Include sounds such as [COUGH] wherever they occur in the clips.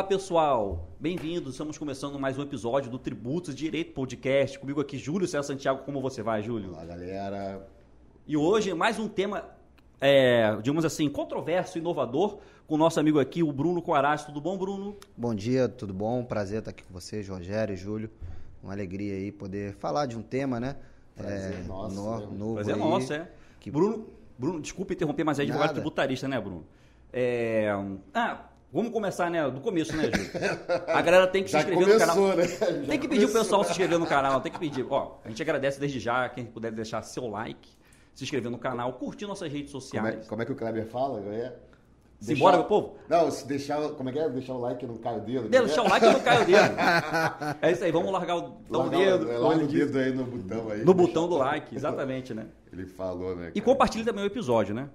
Olá, pessoal. Bem-vindos. Estamos começando mais um episódio do Tributos Direito Podcast. Comigo aqui, Júlio César Santiago. Como você vai, Júlio? Olá, galera. E hoje, mais um tema, é, digamos assim, controverso, inovador, com o nosso amigo aqui, o Bruno Coarás. Tudo bom, Bruno? Bom dia, tudo bom? Prazer estar aqui com vocês, Rogério e Júlio. Uma alegria aí poder falar de um tema, né? Prazer é, nosso, no- né? novo Prazer aí. nosso, é. que- Bruno, Bruno, desculpa interromper, mas é advogado Nada. tributarista, né, Bruno? É, Ah, vamos começar, né, do começo, né, Júlio? [LAUGHS] A galera tem que se Já inscrever no canal. começou, né? Já Tem que pedir o começou. pessoal se inscrever no canal, tem que pedir. Ó, a gente agradece desde já, quem puder deixar seu like, se inscrever no canal, curtir nossas redes Como é, sociais. como é que o Kleber fala? É? Simbora, meu povo? Não, se deixar. Como é que é? Deixar o like e não cai o dedo. Deixa o like e não cai o dedo. [LAUGHS] É isso aí, vamos largar o, dar o Larga- dedo, Larga como ele o dedo aí no botão aí. no botão do like, exatamente, né? Ele falou, né? E cara? compartilhe também o episódio, né?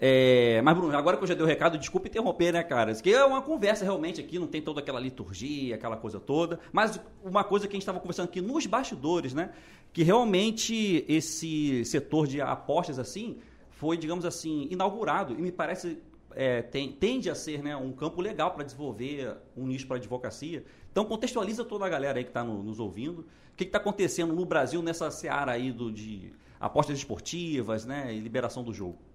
É, mas, Bruno, agora que eu já dei o recado, desculpa interromper, né, cara? Isso aqui é uma conversa realmente aqui, não tem toda aquela liturgia, aquela coisa toda. Mas uma coisa que a gente estava conversando aqui nos bastidores, né? Que realmente esse setor de apostas, assim, foi, digamos assim, inaugurado. E me parece, é, tem- tende a ser né, um campo legal para desenvolver um nicho para advocacia. Então, contextualiza toda a galera aí que está nos ouvindo. O que está acontecendo no Brasil nessa seara aí do, de apostas esportivas, né? E liberação do jogo.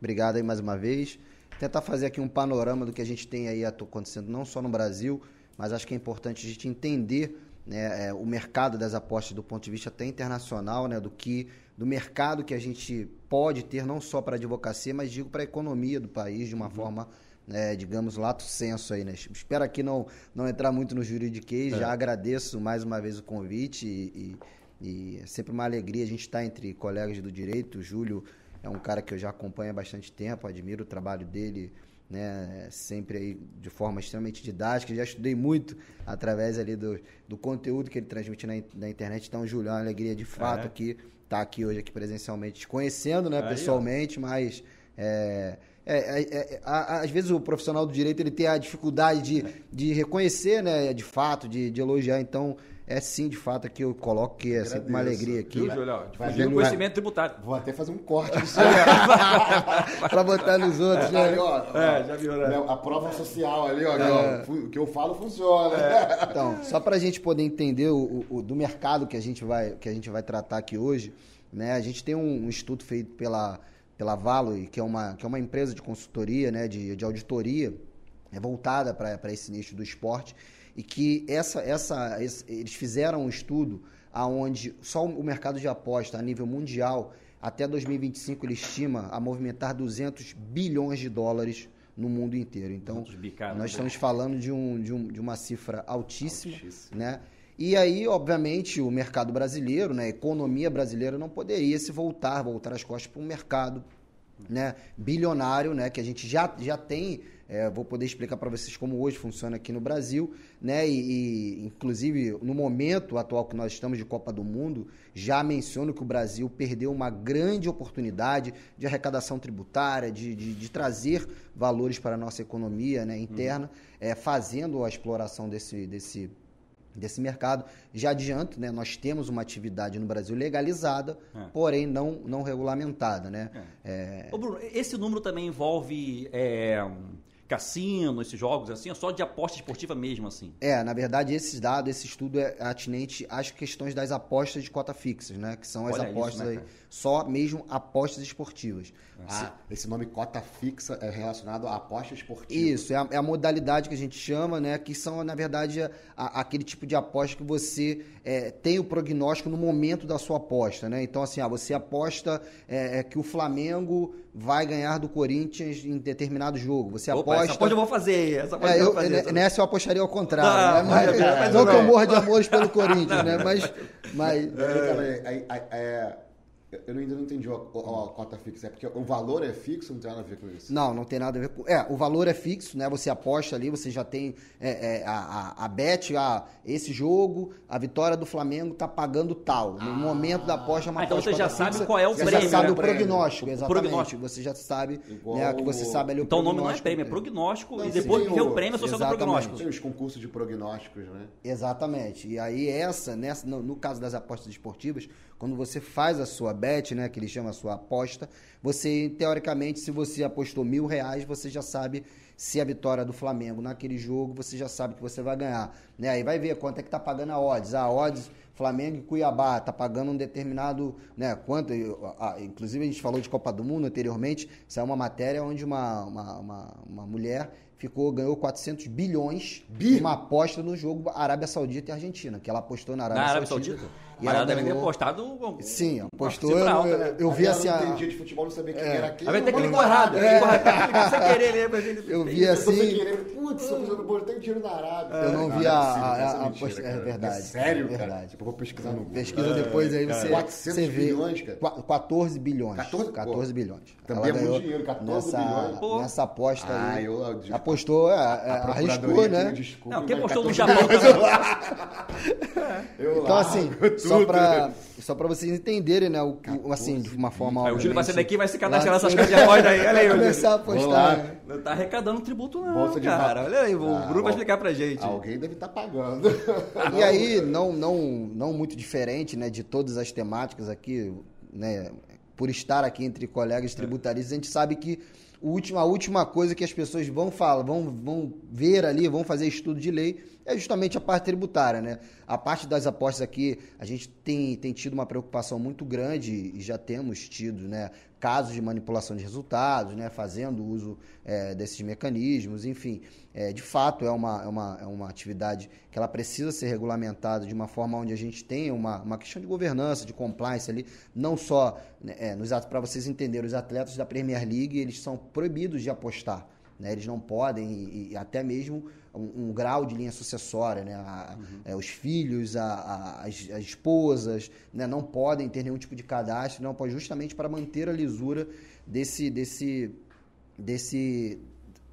Obrigado aí mais uma vez. Tentar fazer aqui um panorama do que a gente tem aí acontecendo não só no Brasil, mas acho que é importante a gente entender né, é, o mercado das apostas do ponto de vista até internacional, né, do que do mercado que a gente pode ter não só para a advocacia, mas digo para a economia do país de uma forma, né, digamos, lato senso aí, né? Espero aqui não não entrar muito no juridiquês, já agradeço mais uma vez o convite e, e- e é sempre uma alegria a gente estar entre colegas do direito, o Júlio é um cara que eu já acompanho há bastante tempo, admiro o trabalho dele, né, sempre aí de forma extremamente didática, já estudei muito através ali do, do conteúdo que ele transmite na, na internet, então, Júlio, é uma alegria de fato É. aqui estar aqui hoje aqui presencialmente, te conhecendo, né, Aí, ó. pessoalmente, mas é, é, é, é, às vezes o profissional do direito ele tem a dificuldade de, de reconhecer, né, de fato, de, de elogiar, então é sim, de fato, aqui eu coloco que é sempre uma Agradeço. alegria aqui. Viu, Júlio? Conhecimento tributário. Vou até fazer um corte [LAUGHS] disso Pra botar nos outros, né? É, já viu, né? A prova social ali, ó. que, fu- O que eu falo funciona. [LAUGHS] Então, só para a gente poder entender o, o- do mercado que a gente vai, que a gente vai tratar aqui hoje, né? A gente tem um, um estudo feito pela, pela Valoy, que é uma, que é uma empresa de consultoria, né? De, de auditoria, é voltada para esse nicho do esporte, e que essa, essa, esse- eles fizeram um estudo aonde só o mercado de aposta a nível mundial, até 2025, ele estima a movimentar 200 bilhões de dólares no mundo inteiro. Então, 200 bi, cara. nós estamos falando de, um, de, um, de uma cifra altíssima, Altíssima. né? E aí, obviamente, o mercado brasileiro, né, a economia brasileira não poderia se voltar, voltar as costas para um mercado né, bilionário, né, que a gente já, já tem, é, vou poder explicar para vocês como hoje funciona aqui no Brasil, né, e, e, inclusive no momento atual que nós estamos de Copa do Mundo, já menciono que o Brasil perdeu uma grande oportunidade de arrecadação tributária, de, de, de trazer valores para a nossa economia né, interna, é, fazendo a exploração desse, desse, desse mercado. Já adianto, né, nós temos uma atividade no Brasil legalizada, É. porém não, não regulamentada, né? É, Ô, Bruno, esse número também envolve é, cassino, esses jogos assim, ou só de aposta esportiva mesmo, assim? É, na verdade, esses dados, esse estudo é atinente às questões das apostas de cota fixas, né? Que são as Olha isso, apostas né, aí, cara? Só mesmo apostas esportivas. Ah, esse nome cota fixa é relacionado à aposta esportiva. Isso, é a, é a modalidade que a gente chama, né? Que são, na verdade, a- a- aquele tipo de aposta que você é, tem o prognóstico no momento da sua aposta, né? Então, assim, ah, você aposta é, é, que o Flamengo vai ganhar do Corinthians em determinado jogo. Você Opa, aposta. essa aposta eu vou fazer, essa aposta É, eu eu, vou fazer. né, nessa eu apostaria ao contrário, Não, né? Mas, mas- mas não que eu morra de amores pelo Corinthians, [LAUGHS] né? Mas, mas é- é- é- eu ainda não entendi a, a- a cota fixa. É porque o valor é fixo, não tem nada a ver com isso. Não, não tem nada a ver com. É, o valor é fixo, né? Você aposta ali, você já tem é, é, a, a, a bet, a, esse jogo, a vitória do Flamengo tá pagando tal. No momento da aposta é uma Ah, então aposta você já sabe fixa, qual é o você prêmio, já sabe né? o prognóstico, O exatamente. prognóstico. Você já sabe, Igual né? Que você o- sabe ali o Então o nome não é prêmio, é prognóstico Não, e sim, depois tem vê o- o prêmio associado ao Exatamente. prognóstico. Tem os concursos de prognósticos, né? Exatamente. E aí essa, nessa, no, no caso das apostas esportivas, quando você faz a sua bet, né, que ele chama a sua aposta, você teoricamente, se você apostou mil reais, você já sabe se a vitória do Flamengo naquele jogo, você já sabe que você vai ganhar. Né? Aí vai ver quanto é que tá pagando a odds. A odds Flamengo e Cuiabá tá pagando um determinado, né, quanto, inclusive a gente falou de Copa do Mundo anteriormente, isso é uma matéria onde uma, uma, uma, uma mulher ficou, ganhou 400 bilhões Bi? uma aposta no jogo Arábia Saudita e Argentina, que ela apostou na Arábia, Na Arábia Saudita. Saudita? E Mas ela ela deve ter um- Sim, apostou. cifra Eu, alta, né? eu vi assim. não entendia de futebol, não sabia quem era quem. Aí vai ter clicou errado. É. Clicou sem querer, ele- Eu vi Eu assim. Putz, bolo, tem dinheiro na Arábia. Eu não vi é a- é cara. verdade, sério, é cara? verdade. Tipo, eu vou pesquisar no Google. Pesquisa depois aí você, 400 você vê. bilhões, cara. Qua- 14 bilhões. 14? 14 Pô, bilhões. também é muito dinheiro, 14 nessa, bilhões. Nessa aposta Ah, aí. eu- eu- Apostou, é, é, A arriscou, né? Não, quem mas postou no 14 Japão eu Então, assim. Só pra, só pra vocês entenderem, né? O, o- assim, de uma forma. Aí o Júlio vai sair daqui e vai se cadastrar nessas casas de aposta aí. Olha aí, [LAUGHS] começar a apostar. né? Não tá arrecadando tributo, não, Bolsa de cara. Olha aí, o Ah, Bruno vai explicar pra gente. Alguém deve estar pagando. [LAUGHS] E aí, não, não, não muito diferente né, de todas as temáticas aqui, né, por estar aqui entre colegas tributaristas, a gente sabe que o último, a última coisa que as pessoas vão falar, vão, vão ver ali, vão fazer estudo de lei, é justamente a parte tributária. Né? A parte das apostas aqui, a gente tem, tem tido uma preocupação muito grande e já temos tido né, casos de manipulação de resultados, né, fazendo uso é, desses mecanismos, enfim. É, de fato, é uma, é, uma, é uma atividade que ela precisa ser regulamentada de uma forma onde a gente tenha uma, uma questão de governança, de compliance ali, não só né, é, para vocês entenderem, os atletas da Premier League eles são proibidos de apostar. Né? Eles não podem, e, e até mesmo um, um grau de linha sucessória, né? A- é, os filhos, a- a- as, as esposas, né? não podem ter nenhum tipo de cadastro, não pode justamente para manter a lisura desse, desse, desse,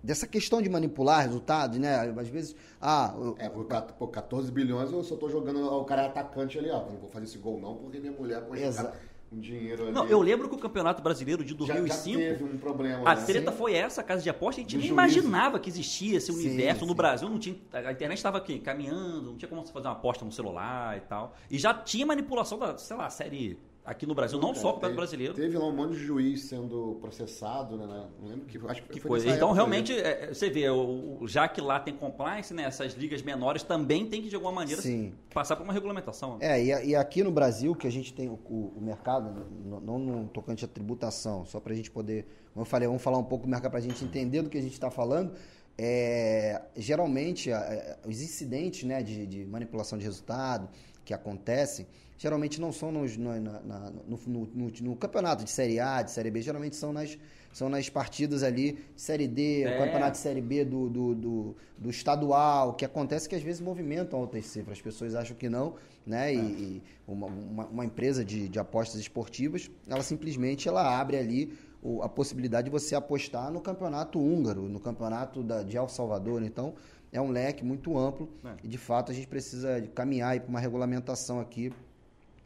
dessa questão de manipular resultados, né? Às vezes, ah, eu- É, por quat- pô, 14 bilhões eu só tô jogando o cara atacante ali, ó. Não vou fazer esse gol não, porque minha mulher pode Exa- jogar um dinheiro ali. Não, eu lembro que o Campeonato Brasileiro de já, já 2005. teve um problema, A né? treta foi essa, a casa de aposta, a gente Do nem juízo. imaginava que existia esse Sim, universo. No sim. Brasil não tinha. A internet estava aqui, caminhando, não tinha como você fazer uma aposta no celular e tal. E já tinha manipulação da, sei lá, série aqui no Brasil, não só o Campeonato Teve- Brasileiro. Teve lá um monte de juiz sendo processado, né? né? Não lembro que. Acho que, Que foi coisa. Então, época, realmente, né? é, é, você vê, o, o- já que lá tem compliance, né, essas ligas menores também tem que, de alguma maneira, Sim. passar por uma regulamentação. É, e, e aqui no Brasil, que a gente tem o, o- o mercado, no- não no tocante à tributação, só para a gente poder, como eu falei, vamos falar um pouco do mercado para a gente entender do que a gente está falando. É, geralmente, a- a- os incidentes né, de, de manipulação de resultado que acontecem, geralmente não são nos- no, na- na- no- no- no- campeonato de Série A, de Série B, geralmente são nas, são nas partidas ali de Série D, É. campeonato de Série B do, do, do, do estadual, que acontece que às vezes movimentam altas cifras. As pessoas acham que não, né? E, e uma, uma, uma empresa de, de apostas esportivas, ela simplesmente ela abre ali o- a possibilidade de você apostar no campeonato húngaro, no campeonato da, de El Salvador. Então, é um leque muito amplo É. e, de fato, a gente precisa caminhar para uma regulamentação aqui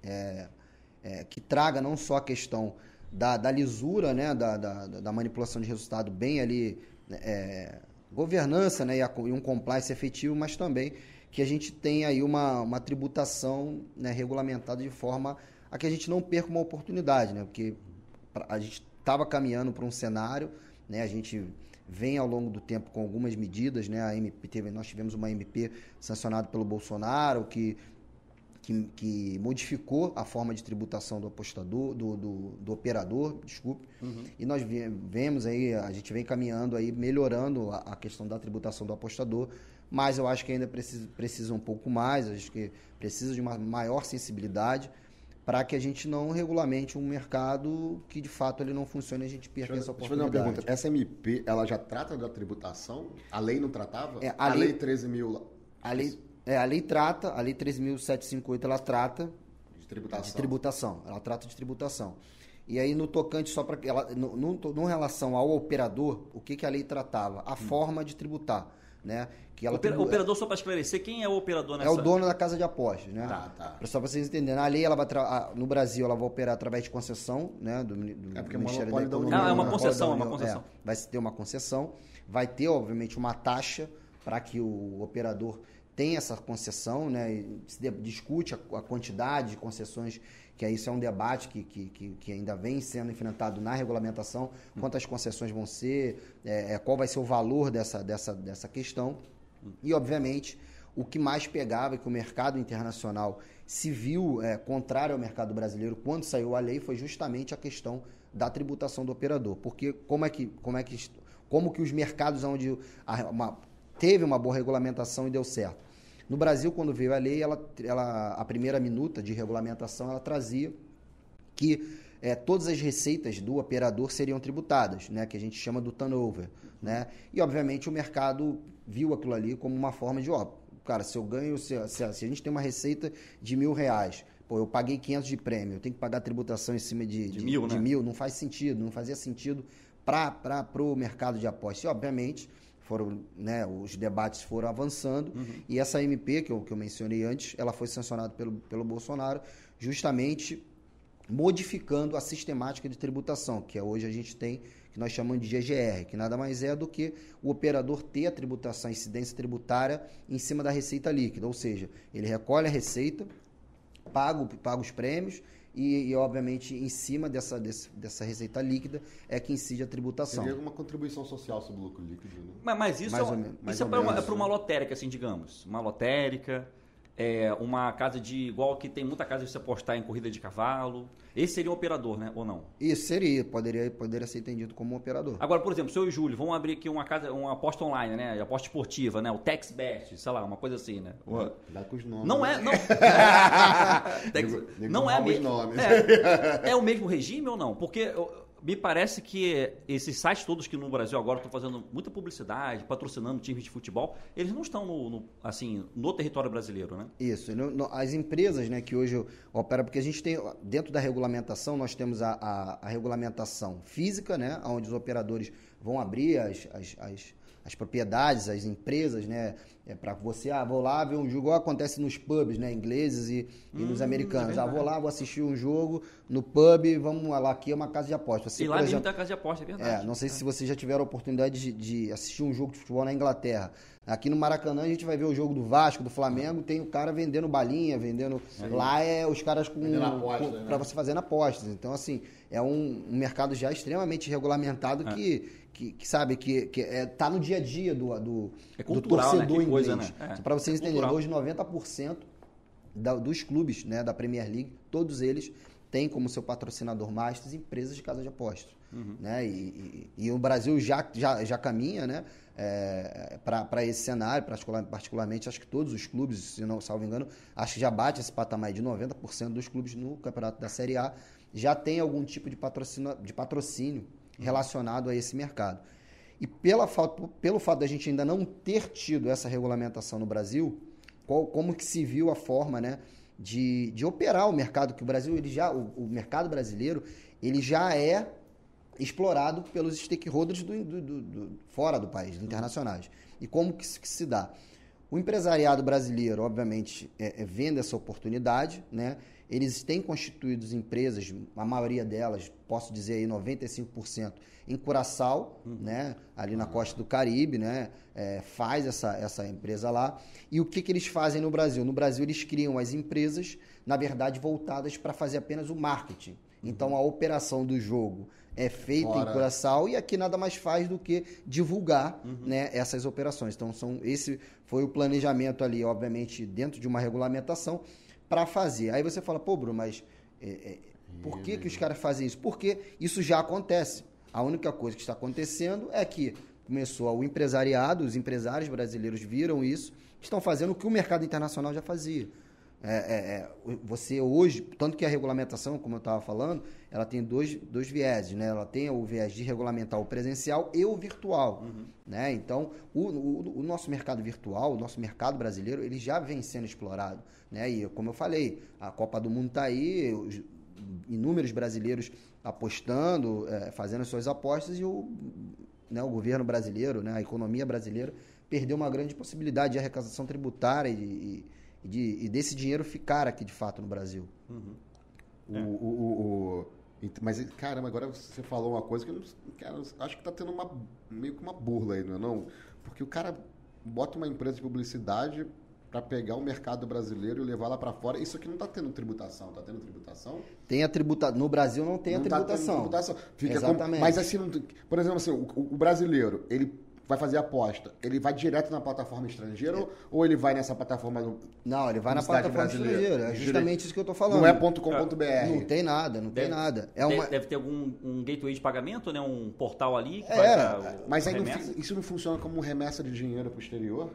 é, é, que traga não só a questão da, da lisura, né, da, da, da manipulação de resultado bem ali, né, é, governança né, e, a- e um compliance efetivo, mas também que a gente tenha aí uma, uma tributação né, regulamentada de forma a que a gente não perca uma oportunidade, né, porque a gente estava caminhando para um cenário, né, a gente vem ao longo do tempo com algumas medidas, né, a MP teve, nós tivemos uma MP sancionada pelo Bolsonaro que que, que modificou a forma de tributação do apostador, do, do, do operador, desculpe. E nós ve- vemos aí, a gente vem caminhando aí, melhorando a, a questão da tributação do apostador, mas eu acho que ainda precisa, precisa um pouco mais, acho que precisa de uma maior sensibilidade para que a gente não regulamente um mercado que de fato ele não funcione e a gente perca Deixa essa eu, deixa eu fazer uma oportunidade. pergunta. Essa MP, ela já trata da tributação? A lei não tratava? É, a a lei- lei 13 mil lá- A lei, é, a lei trata, a lei 13.758, ela trata de tributação. De tributação. Ela trata de tributação. E aí, no tocante, só para. No, no, no relação ao operador, o que, que a lei tratava? A forma de tributar. Né? Que ela Opera- tribu- Operador, só para esclarecer, quem é o operador é nessa... o dono da casa de apostas, né? Tá, tá. Só para vocês entenderem. A lei, ela vai tra- no Brasil, ela vai operar através de concessão, né? Do, do É porque é Ministério da da Economia. União, Ah, é uma monopólio concessão, da é uma concessão. é. vai ter uma concessão. Vai ter, obviamente, uma taxa para que o operador tenha essa concessão, né? E se discute a, a quantidade de concessões que isso é um debate que, que, que, ainda vem sendo enfrentado na regulamentação, quantas concessões vão ser, é, é, qual vai ser o valor dessa, dessa, dessa questão. E, obviamente, o que mais pegava e que o mercado internacional se viu é, contrário ao mercado brasileiro quando saiu a lei foi justamente a questão da tributação do operador. Porque como é que, como é que, como que os mercados onde a, uma, teve uma boa regulamentação e deu certo? No Brasil, quando veio a lei, ela, ela, a primeira minuta de regulamentação ela trazia que é, todas as receitas do operador seriam tributadas, né, que a gente chama do turnover. Né? E, obviamente, o mercado viu aquilo ali como uma forma de, ó, cara, se eu ganho, se, se, a gente tem uma receita de mil reais, pô, eu paguei 500 de prêmio, eu tenho que pagar tributação em cima de, de, de mil, de né? mil, não faz sentido, não fazia sentido para o mercado de apostas. E, obviamente, foram, né, os debates foram avançando uhum. e essa MP que eu, que eu mencionei antes, ela foi sancionada pelo, pelo Bolsonaro justamente modificando a sistemática de tributação, que é hoje a gente tem, que nós chamamos de GGR, que nada mais é do que o operador ter a tributação, a incidência tributária em cima da receita líquida, ou seja, ele recolhe a receita, paga, paga os prêmios e, e, obviamente, em cima dessa, desse, dessa receita líquida é que incide a tributação. Seria alguma contribuição social sobre o lucro líquido, né? Mas, mas isso, Mais é, ou isso é ou para uma, é uma lotérica, assim, digamos. Uma lotérica, é, uma casa de... Igual que tem muita casa de você apostar em corrida de cavalo. Esse seria um operador, né? Ou não? Isso seria, poderia, poderia ser entendido como um operador. Agora, por exemplo, se eu e o Júlio vamos abrir aqui uma casa, uma aposta online, né? Aposta esportiva, né? O TexBet, sei lá, uma coisa assim, né? Dá com os nomes. Não né? é, não. [LAUGHS] Tex- Nego- nego não é, rouba os me- nomes. é, é o mesmo regime ou não? Porque eu- me parece que esses sites todos que no Brasil agora estão fazendo muita publicidade, patrocinando times de futebol, eles não estão no, no- assim, no território brasileiro, né? Isso. No- no- as empresas né, que hoje operam, porque a gente tem, dentro da regulamentação, nós temos a, a- a regulamentação física, né, onde os operadores vão abrir as, as, as, as propriedades, as empresas, né, é para você, ah, vou lá ver um jogo, igual acontece nos pubs, né, ingleses e, e nos Hum, americanos. é ah, vou lá, vou assistir um jogo no pub, vamos lá, aqui é uma casa de aposta. Você, e lá por dentro exemplo, da casa de aposta, é verdade. é, não sei se vocês já tiveram a oportunidade de, de assistir um jogo de futebol na Inglaterra. Aqui no Maracanã a gente vai ver o jogo do Vasco, do Flamengo, tem o cara vendendo balinha, vendendo. Lá é os caras com. Com né? Pra você fazendo apostas. Então, assim, é um, um mercado já extremamente regulamentado É. que, que, que, sabe, que, que é, tá no dia a dia do, do, É do cultural, né? torcedor coisa, inglês. né? É, Pra vocês é entenderem, hoje 90% da- dos clubes né, da Premier League, todos eles têm como seu patrocinador master empresas de casa de apostas. Uhum. Né? E, e- e o Brasil já, já, já caminha né, para esse cenário, particular- particularmente acho que todos os clubes, se não salvo engano, acho que já bate esse patamar de 90% dos clubes no campeonato da Série A já tem algum tipo de patrocínio, de patrocínio relacionado a esse mercado. E pela, pelo fato da gente ainda não ter tido essa regulamentação no Brasil, qual- como que se viu a forma né, de, de operar o mercado, que o Brasil, ele já, o, o mercado brasileiro, ele já é explorado pelos stakeholders do, do- do- do- fora do país, internacionais. E como que, que se dá? O empresariado brasileiro, obviamente, é, é, vendo essa oportunidade, né? Eles têm constituído empresas, a maioria delas, posso dizer aí 95%, em Curaçao, né? Ali na costa do Caribe, né? É, faz essa, essa empresa lá. E o que, que eles fazem no Brasil? No Brasil, eles criam as empresas, na verdade, voltadas para fazer apenas o marketing. Então, a operação do jogo é feita em Fora. Curaçao e aqui nada mais faz do que divulgar né, essas operações. Então, são, esse foi o planejamento ali, obviamente, dentro de uma regulamentação para fazer. Aí você fala, pô, Bruno, mas é, é, por que, que os caras fazem isso? Porque isso já acontece. A única coisa que está acontecendo é que começou o empresariado, os empresários brasileiros viram isso, estão fazendo o que o mercado internacional já fazia. É, é, é, você hoje, tanto que a regulamentação, como eu estava falando, ela tem dois, dois vieses, né? Ela tem o viés de regulamentar o presencial e o virtual, né? Então, o, o, o nosso mercado virtual, o nosso mercado brasileiro, ele já vem sendo explorado, né? E como eu falei, a Copa do Mundo está aí, os inúmeros brasileiros apostando, é, fazendo as suas apostas e o, né, o governo brasileiro, né, a economia brasileira perdeu uma grande possibilidade de arrecadação tributária e, e- de- e desse dinheiro ficar aqui de fato no Brasil. O, o, o- o- ent- mas, caramba, agora você falou uma coisa que eu não, cara, acho que tá tendo uma, meio que uma burla aí, não é não? Porque o cara bota uma empresa de publicidade para pegar o mercado brasileiro e levar lá para fora. Isso aqui não está tendo tributação, está tendo tributação? Tem a tributação. No Brasil não tem não a tributação. Tá tributação. Fica Exatamente. Mas assim, por exemplo, assim, o, o brasileiro, ele vai fazer aposta, ele vai direto na plataforma estrangeira é. ou ele vai nessa plataforma do... Não, ele vai na plataforma estrangeira. É justamente isso que eu estou falando. Não é .com.br. Não tem nada, não deve, tem nada. É uma... Deve ter algum um gateway de pagamento, né? Um portal ali que é, Mas aí não, isso não funciona como remessa de dinheiro para o exterior?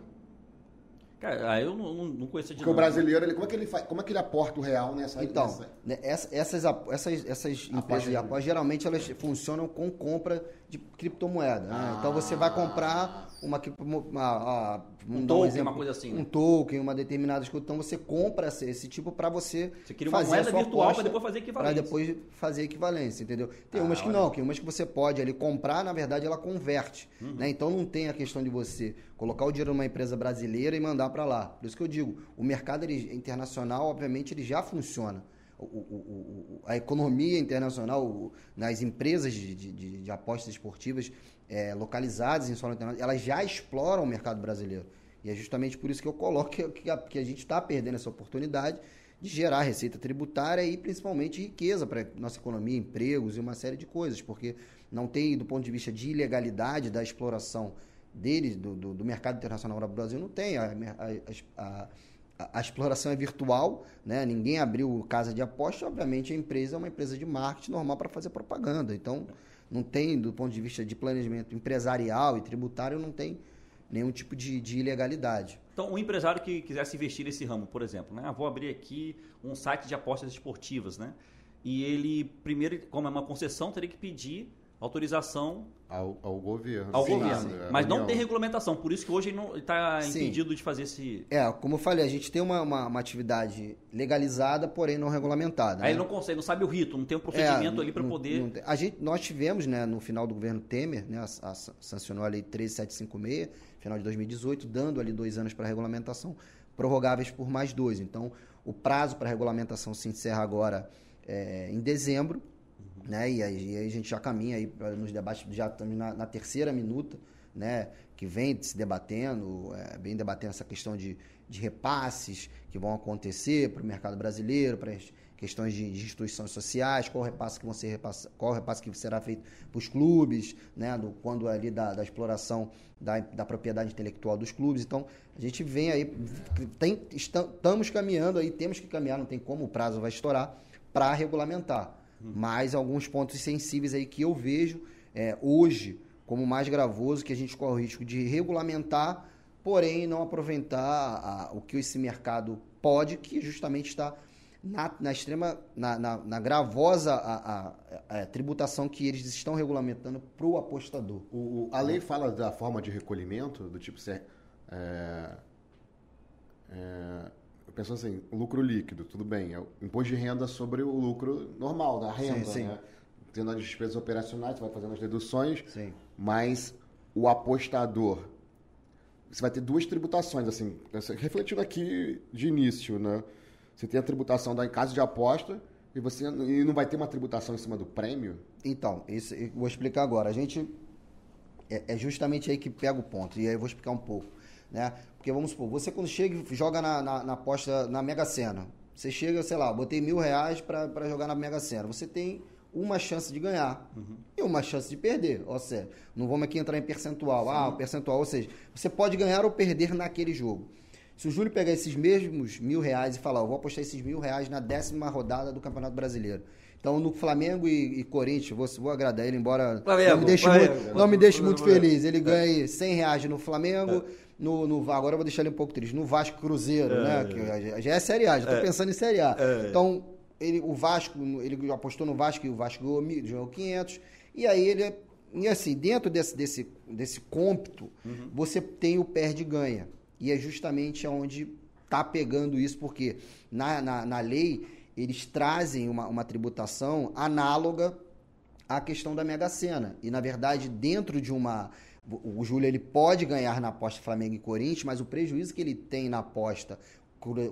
Cara, eu não, não, não conheço de Porque o brasileiro, ele, como, é que ele faz, como é que ele aporta o real nessa... Então, nessa... Né, essas, essas, essas empresas de aposta, geralmente elas funcionam com compra de criptomoeda. Né? Ah. Então você vai comprar uma, uma, uma um, um token, um exemplo, uma coisa assim. Um token, uma determinada coisa. Então você compra esse, tipo para você. Você cria uma moeda virtual para depois fazer equivalência. Para depois fazer equivalência, entendeu? Tem ah, umas que olha. não, tem umas que você pode ali comprar, na verdade ela converte. Uhum. Né? Então não tem a questão de você colocar o dinheiro numa empresa brasileira e mandar para lá. Por isso que eu digo, o mercado ele, internacional, obviamente, ele já funciona o, o, a economia internacional, nas empresas de, de, de apostas esportivas é, localizadas em solo internacional, elas já exploram o mercado brasileiro. E é justamente por isso que eu coloco que, a, que a gente está perdendo essa oportunidade de gerar receita tributária e principalmente riqueza para nossa economia, empregos e uma série de coisas, porque não tem, do ponto de vista de ilegalidade da exploração deles, do, do, do mercado internacional no Brasil, não tem. A, a, a, a, exploração é virtual, né? ninguém abriu casa de aposta, obviamente a empresa é uma empresa de marketing normal para fazer propaganda. Então, não tem, do ponto de vista de planejamento empresarial e tributário, não tem nenhum tipo de, de ilegalidade. Então, um empresário que quisesse investir nesse ramo, por exemplo, né? Ah, vou abrir aqui um site de apostas esportivas, né? E ele, primeiro, como é uma concessão, teria que pedir autorização ao, ao governo. Ao Sim, governo. É, Mas não tem regulamentação, por isso que hoje ele não está impedido de fazer esse. É, como eu falei, a gente tem uma, uma, uma atividade legalizada, porém não regulamentada. Aí né? ele não consegue, não sabe o rito, não tem um procedimento é, ali para poder. Não, a gente, nós tivemos, né, no final do governo Temer, né, a, a, sancionou a lei 13756, final de 2018, dando ali dois anos para regulamentação, prorrogáveis por mais dois. Então, o prazo para regulamentação se encerra agora é, em dezembro né? E aí, e aí, a gente já caminha aí nos debates, já estamos na, na, terceira minuta, né? Que vem se debatendo, é, bem debatendo essa questão de, de repasses que vão acontecer para o mercado brasileiro, para as questões de, de, instituições sociais, qual repasse que vão ser qual repasse que será feito para os clubes, né? Do, quando ali da, da exploração da, da propriedade intelectual dos clubes. Então, a gente vem aí, tem, estamos caminhando aí, temos que caminhar, não tem como o prazo vai estourar, para regulamentar mas alguns pontos sensíveis aí que eu vejo é, hoje como mais gravoso, que a gente corre o risco de regulamentar, porém não aproveitar a, o que esse mercado pode, que justamente está na, na extrema, na, na, na gravosa a, a, a, tributação que eles estão regulamentando para o apostador. A lei fala da forma de recolhimento, do tipo ser. É, é, pensou assim, lucro líquido, tudo bem, é o imposto de renda sobre o lucro normal, da renda, sim, sim. né? Tendo as despesas operacionais, você vai fazendo as deduções, sim. mas o apostador, você vai ter duas tributações, assim, refletindo aqui de início, né? Você tem a tributação da casa de aposta e você e não vai ter uma tributação em cima do prêmio? Então, isso eu vou explicar agora. A gente é, é justamente aí que pega o ponto, e aí eu vou explicar um pouco. Né? Porque vamos supor, você quando chega e joga na, na, na aposta na Mega Sena, você chega, sei lá, botei mil reais para jogar na Mega Sena, você tem uma chance de ganhar uhum. e uma chance de perder. Ou seja, não vamos aqui entrar em percentual. Sim. Ah, o percentual, ou seja, você pode ganhar ou perder naquele jogo. Se o Júlio pegar esses mesmos mil reais e falar, eu vou apostar esses mil reais na décima rodada do Campeonato Brasileiro. Então, no Flamengo e, e Corinthians, vou, vou agradar ele, embora Flamengo, não me deixe Flamengo, muito, não me deixe muito feliz. Ele ganha 100 reais no Flamengo, é no, no agora eu vou deixar ele um pouco triste, no Vasco Cruzeiro, é, né? Que já é Série A, já estou é, pensando em Série A. É, então, ele, o Vasco, ele apostou no Vasco e o Vasco ganhou, ganhou 500. E aí ele, e assim, dentro desse, desse, desse cômpito, uhum. você tem o perde-ganha. E é justamente onde está pegando isso, porque na, na, na lei eles trazem uma, uma tributação análoga à questão da Mega Sena. E, na verdade, dentro de uma o Júlio ele pode ganhar na aposta Flamengo e Corinthians, mas o prejuízo que ele tem na aposta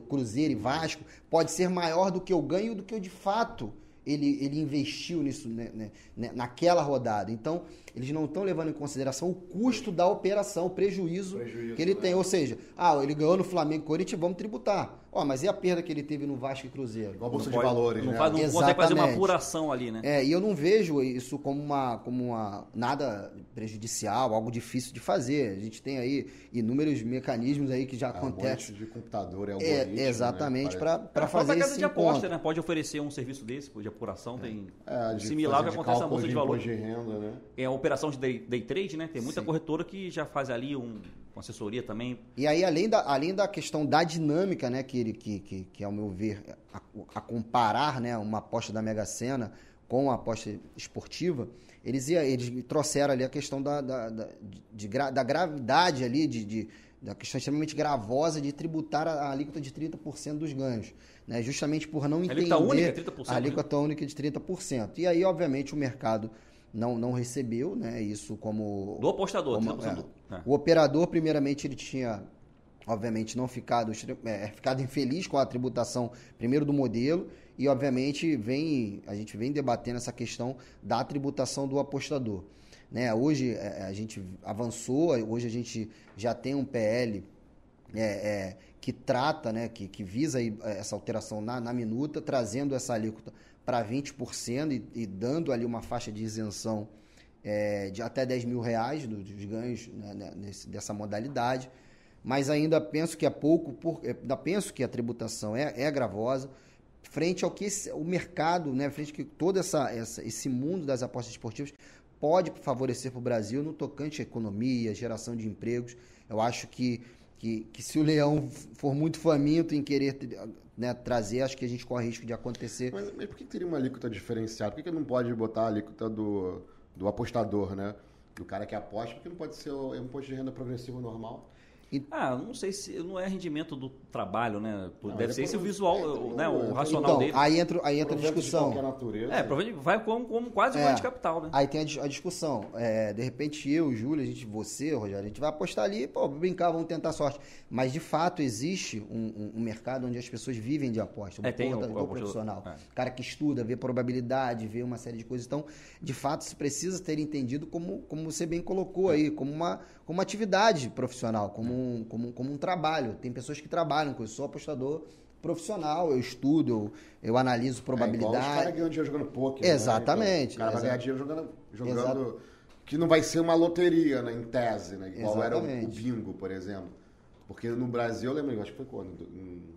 Cruzeiro e Vasco pode ser maior do que o ganho do que eu de fato ele, ele investiu nisso né, né, né, naquela rodada. Então, eles não estão levando em consideração o custo da operação, o prejuízo, Prejuízo, que ele né? tem. Ou seja, ah, ele ganhou no Flamengo e Corinthians, vamos tributar. Ó, mas e a perda que ele teve no Vasco e Cruzeiro? Igual a Bolsa Não de pode- Valores, não né? faz- não consegue fazer uma Exatamente. apuração ali, né? É, e eu não vejo isso como uma, como uma nada prejudicial, algo difícil de fazer. A gente tem aí inúmeros mecanismos aí que já É acontecem. de computador, é, É, algoritmo, né? exatamente, para É, a fazer própria casa esse de aposta, encontro. né? Pode oferecer um serviço desse, de apuração, tem É, de similar ao que de acontece na Bolsa de Valores. de renda, né? É a operação de day, day trade, né? Tem muita Sim. corretora que já faz ali um, uma assessoria também. E aí, além da, além da questão da dinâmica, né, que, ele, que, que, que, ao meu ver, a, a comparar né, uma aposta da Mega Sena com a aposta esportiva, eles, ia, eles trouxeram ali a questão da, da, da, de gra- da gravidade ali, de, de- da questão extremamente gravosa de tributar a, a alíquota de 30% dos ganhos. Né, justamente por não A entender alíquota única é 30%, a alíquota única de 30%. E aí, obviamente, o mercado não, não recebeu né, isso como... Do apostador, Como- 30% do- é. o operador, primeiramente, ele tinha, obviamente, não ficado, é, ficado infeliz com a tributação, primeiro do modelo, e, obviamente, vem, a gente vem debatendo essa questão da tributação do apostador. Né? Hoje é, a gente avançou, hoje a gente já tem um PL é, é, que trata, né, que, que visa é, essa alteração na, na minuta, trazendo essa alíquota para 20% e, e dando ali uma faixa de isenção é, de até 10 mil reais do- dos ganhos né, né, nesse- dessa modalidade. Mas ainda penso que é pouco, por, é, ainda penso que a tributação é, é gravosa, frente ao que esse- o mercado, né, frente ao que todo essa, essa- esse mundo das apostas esportivas pode favorecer para o Brasil no tocante à economia, geração de empregos. Eu acho que, que, que se o leão for muito faminto em querer né, trazer, acho que a gente corre risco de acontecer. Mas, mas por que teria uma alíquota diferenciada? Por que, que não pode botar a alíquota do, do apostador, né? Do cara que aposta? Por que não pode ser o imposto de renda progressivo normal? Ah, não sei se não é rendimento do trabalho, né? Não, Deve ser é esse o visual, é, o- né? o racional Então, dele. aí entra, aí entra a de discussão. qualquer natureza. É, provavelmente vai como, como quase um É. anticapital, né? Aí tem a, a discussão. É, de repente, eu, Júlio, a gente, você, Rogério, a gente vai apostar ali, pô, brincar, vamos tentar sorte. Mas, de fato, existe um, um- um mercado onde as pessoas vivem de aposta. O É, tem o- apostador o profissional. é. O cara que estuda, vê probabilidade, vê uma série de coisas. Então, de fato, se precisa ter entendido como, como você bem colocou aí, como uma, como uma atividade profissional, como um, como, um- como um trabalho. Tem pessoas que trabalham com isso. Eu sou apostador profissional, eu estudo, eu, eu analiso É igual os caras probabilidade. ganham dinheiro jogando poker. Exatamente, Né? Então, o cara vai ganhar dinheiro jogando. jogando Exato. Que não vai ser uma loteria, né, em tese, né? Igual era o, o Exatamente. bingo, por exemplo. Porque no Brasil, eu lembro, acho que foi quando? Em-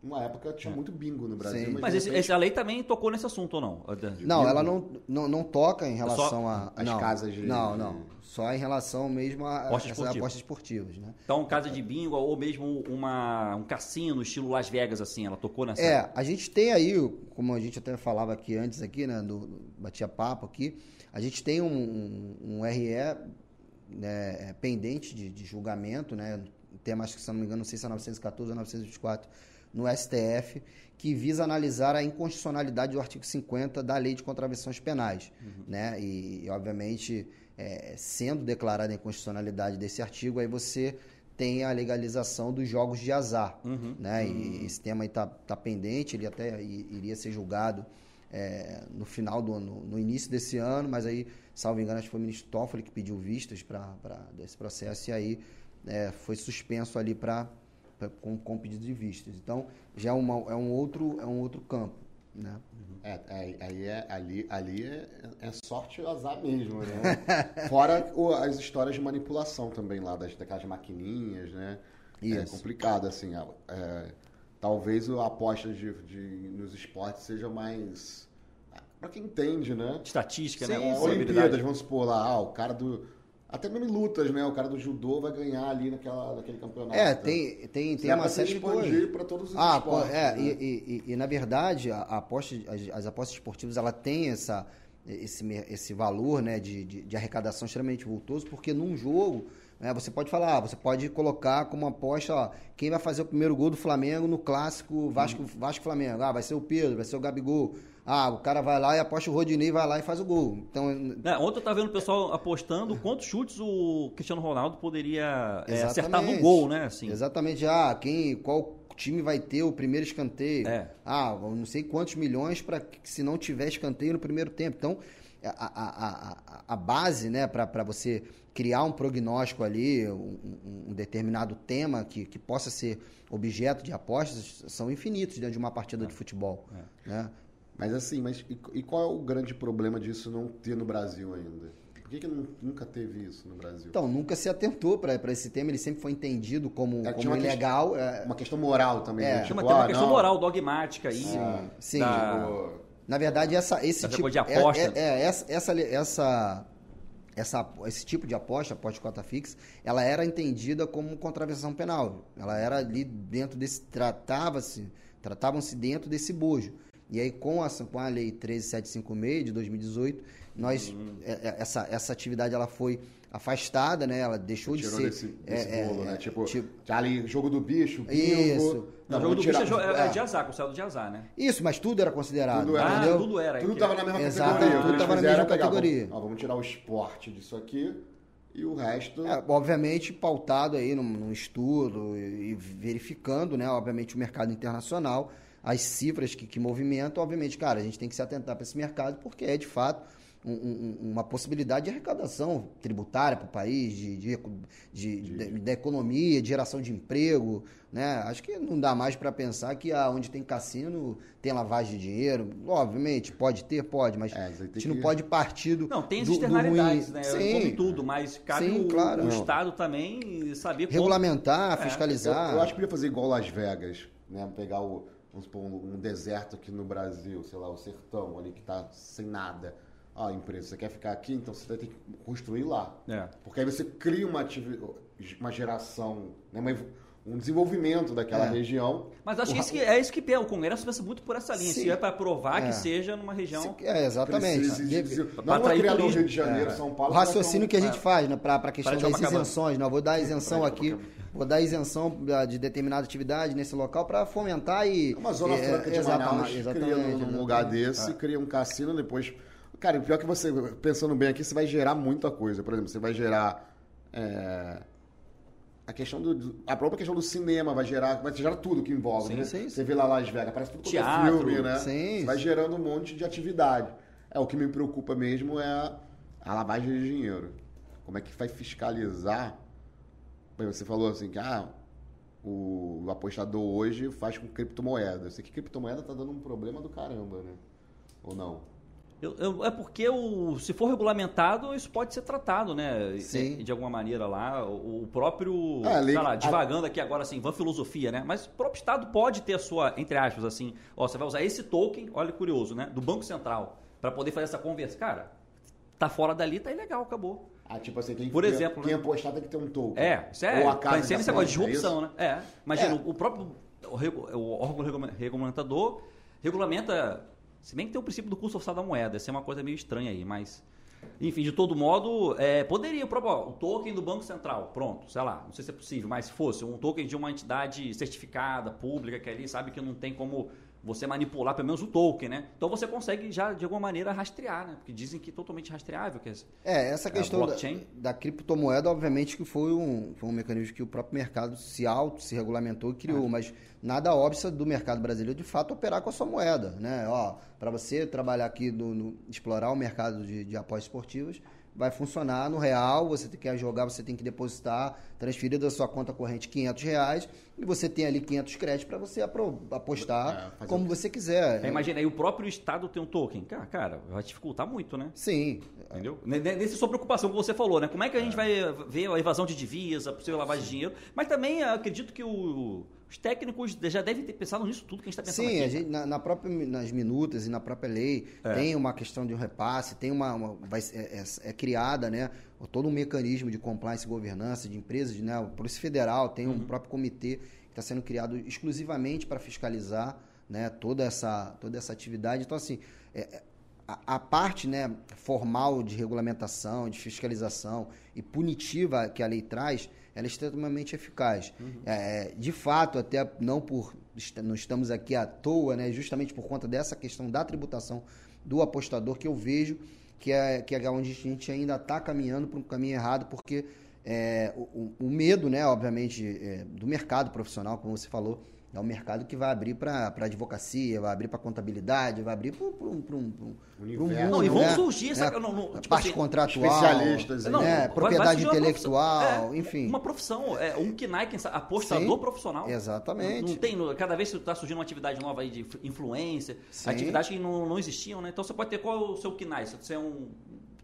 Uma época tinha muito bingo no Brasil. Sim. Mas esse, repente, essa lei também tocou nesse assunto ou não? Não, bingo? ela não, não, não toca em relação a. as não, casas de- Não, não. Só em relação mesmo a Apostas esportivas. apostas esportivas, né? Então, casa de bingo ou mesmo uma, um cassino estilo Las Vegas, assim, ela tocou nessa. É, a gente tem aí, como a gente até falava aqui antes, aqui, né? Do, batia papo aqui, a gente tem um, um, um RE né, pendente de, de julgamento, né? Tem mais que, se eu não me engano, não sei se é 914 ou 924 no STF, que visa analisar a inconstitucionalidade do artigo 50 da Lei de Contravenções Penais. Né? E, e, obviamente, é, sendo declarada a inconstitucionalidade desse artigo, aí você tem a legalização dos jogos de azar. Uhum. Né? E esse tema está tá pendente, ele até iria ser julgado é, no final do ano, no início desse ano, mas aí, salvo engano, acho que foi o ministro Toffoli que pediu vistas para desse processo e aí é, foi suspenso ali para com, com pedido de vistas. Então, já é, uma, é, um, outro, é um outro campo. Né? É, é, aí é, ali, ali é, é sorte e azar mesmo, né? [LAUGHS] Fora o- as histórias de manipulação também lá, das, daquelas maquininhas, né? É Isso. complicado, assim. é, talvez a aposta de, de- nos esportes seja mais... Pra quem entende, né? Estatística, Sim, né? é, Probabilidade. Olimpíadas, vamos supor lá, ah, o cara do... Até mesmo em lutas, né? O cara do judô vai ganhar ali naquela, naquele campeonato. É, tem, tem, tem uma série de coisas. para todos os Ah, esportes. é, né? e, e- e- na verdade, a, a aposta, as, as apostas esportivas, ela tem essa, esse, esse valor né, de, de, de arrecadação extremamente vultoso, porque num jogo, né, você pode falar, você pode colocar como aposta, ó, quem vai fazer o primeiro gol do Flamengo no clássico Vasco, Vasco Flamengo. Ah, vai ser o Pedro, vai ser o Gabigol. Ah, o cara vai lá e aposta o Rodinei, vai lá e faz o gol. Então, É, ontem eu tava vendo o pessoal apostando quantos chutes o Cristiano Ronaldo poderia é, acertar no Exatamente. gol, né? Assim. Exatamente. Ah, quem, qual time vai ter o primeiro escanteio. É. Ah, não sei quantos milhões para se não tiver escanteio no primeiro tempo. Então, a, a, a, a base, né, para você criar um prognóstico ali, um, um determinado tema que, que possa ser objeto de apostas, são infinitos dentro de uma partida de futebol. Né? Mas assim, mas e, e qual é o grande problema disso não ter no Brasil ainda? Por que, que não- nunca teve isso no Brasil? Então, nunca se atentou para esse tema, ele sempre foi entendido como, É, como uma ilegal. é, Uma questão moral também. É. né? Tem Tipo, uma, tem uma ah, questão não, moral, dogmática aí. sim. da- tipo, Na verdade, essa, esse Essa tipo de aposta. É, é- é, essa, essa, essa, essa- esse tipo de aposta, aposta de cota fixa, ela era entendida como contravenção penal. Ela era ali dentro desse. Tratava-se, tratavam-se dentro desse bojo. E aí, com a, com a lei 13756 de 2018, nós, Uhum. é- é- essa, essa atividade ela foi afastada, né? Ela deixou de ser. desse, desse é, bolo, é, né? Tipo, tipo- tá ali, jogo do bicho, bingo. Isso. Não, o jogo do bicho tirar- é, jo- é, é. de azar, considerado de azar, né? Isso, mas tudo era considerado. Tudo era. Ah, entendeu? tudo era. Tudo que- tava na mesma Exato, categoria. tudo O que eles tava na mesma é pegar, categoria. Vamos, ó, vamos tirar o esporte disso aqui e o resto... É, obviamente pautado aí num, num estudo e, e verificando, né, obviamente o mercado internacional, as cifras que, que movimentam, obviamente, cara, a gente tem que se atentar para esse mercado porque é de fato um- um- uma possibilidade de arrecadação tributária para o país, de, de, de- de- da economia, de geração de emprego, né? Acho que não dá mais para pensar que ah, onde tem cassino tem lavagem de dinheiro. Obviamente, pode ter, pode, mas É, a gente não que- pode partir do Não, tem as do- do externalidades, ruim. né? Sim. Como tudo, mas cabe Sim, o, claro. o Não. Estado também saber como- regulamentar, É, Eu, fiscalizar. eu acho que podia fazer igual Las Vegas, né? Pegar o, vamos supor, um, um deserto aqui no Brasil, sei lá, o sertão ali que tá sem nada. Ah, empresa, você quer ficar aqui, então você vai ter que construir lá. É. Porque aí você cria uma, uma geração, né? uma um desenvolvimento daquela É. região. Mas acho O que isso que é isso que pega. O Congresso pensa muito por essa linha. Sim. Se é para provar É. que seja numa região. Se- É, exatamente. Precisa de- Deve- não atrair criar no turismo. Rio de Janeiro, É. São O Paulo. raciocínio que a gente um- faz né, para a questão Parece das isenções. Não, vou dar isenção aqui, Vou dar isenção da- de determinada atividade nesse local para fomentar e. Uma zona é, franca de exatamente, Manaus, cria exatamente, num, num exatamente. lugar desse, cria um cassino, depois... Cara, o pior é que você, pensando bem aqui, você vai gerar muita coisa. Por exemplo, você vai gerar... é, a questão do, a própria questão do cinema vai gerar, vai gerar tudo que envolve, Sim, né? sim, Você vê lá Las Vegas, parece tudo é Teatro, filme, né? sim. Você vai gerando um monte de atividade. É, o que me preocupa mesmo é a, a lavagem de dinheiro. Como é que vai fiscalizar? Você falou assim que ah, o, apostador hoje faz com criptomoeda. Eu sei que criptomoeda tá dando um problema do caramba, né? Ou não? Eu- eu- é porque o, se for regulamentado, isso pode ser tratado, né? Sim. De, de alguma maneira lá. O, o próprio. É, a lei- sei lá, a- divagando aqui agora assim, van filosofia, né? Mas o próprio Estado pode ter a sua, entre aspas, assim, ó, você vai usar esse token, olha que curioso, né? Do Banco Central, para poder fazer essa conversa. Cara, tá fora dali, tá ilegal, acabou. Ah, tipo assim, quem, Por exemplo, quem né? apostar tem que ter um token. É, isso é. Ou a casa esse negócio de é disrupção, isso? né? É. Imagina, É. o próprio o órgão regula- regulamentador regulamenta. Se bem que tem o princípio do custo oficial da moeda, isso é uma coisa meio estranha aí, mas. Enfim, de todo modo, é, poderia, o próprio ó, o token do Banco Central, pronto, sei lá, não sei se é possível, mas se fosse um token de uma entidade certificada, pública, que ali sabe que não tem como você manipular pelo menos o token, né? Então você consegue já, de alguma maneira, rastrear, né? Porque dizem que é totalmente rastreável. Que é- É, essa questão da, da criptomoeda, obviamente, que foi um, foi um mecanismo que o próprio mercado se auto, se regulamentou e criou, É. mas nada óbvio do mercado brasileiro de fato operar com a sua moeda, né? Ó, para você trabalhar aqui, no, no- explorar o mercado de, de apostas esportivas, vai funcionar no real, você quer jogar, você tem que depositar, transferir da sua conta corrente 500 reais e você tem ali 500 créditos para você apostar É, como você quiser. É, imagina aí o próprio Estado tem um token. Cara, cara, vai dificultar muito, né? Sim, Entendeu? Ne- ne- Nessa sua preocupação que você falou, né? Como é que a gente vai ver a evasão de divisa, possível lavagem de dinheiro? Mas também acredito que o- os técnicos já devem ter pensado nisso tudo que a gente está pensando Sim, aqui. gente, na, na própria, nas minutas e na própria lei É. tem uma questão de um repasse, tem uma, uma- vai, é, é- é criada, né, todo um mecanismo de compliance e governança de empresas, né, a Polícia Federal tem Uhum. um próprio comitê que está sendo criado exclusivamente para fiscalizar, né, toda essa toda essa atividade. Então assim, é- é- a, a parte, né, formal de regulamentação, de fiscalização e punitiva que a lei traz, ela é extremamente eficaz. É, de fato, até não por não estamos aqui à toa, né, justamente por conta dessa questão da tributação do apostador que eu vejo que é, que é onde a gente ainda está caminhando para um caminho errado, porque é, o, o- medo, né, obviamente, é, do mercado profissional, como você falou, É um mercado que vai abrir para advocacia, vai abrir para contabilidade, vai abrir para um, pra um, pra um, um Universo. Não, e vão né? surgir, essa, É, não, não, a tipo parte assim, contratual, especialistas, Não, né? vai- propriedade vai intelectual, profissão- é, enfim. Uma profissão, é, um KNAI, quem sabe, apostador Sim, profissional. exatamente. Não, não tem, cada vez que está surgindo uma atividade nova aí de influ- influência, Sim. atividades que não, não existiam, né? Então você pode ter qual é o seu KNAI, se você é um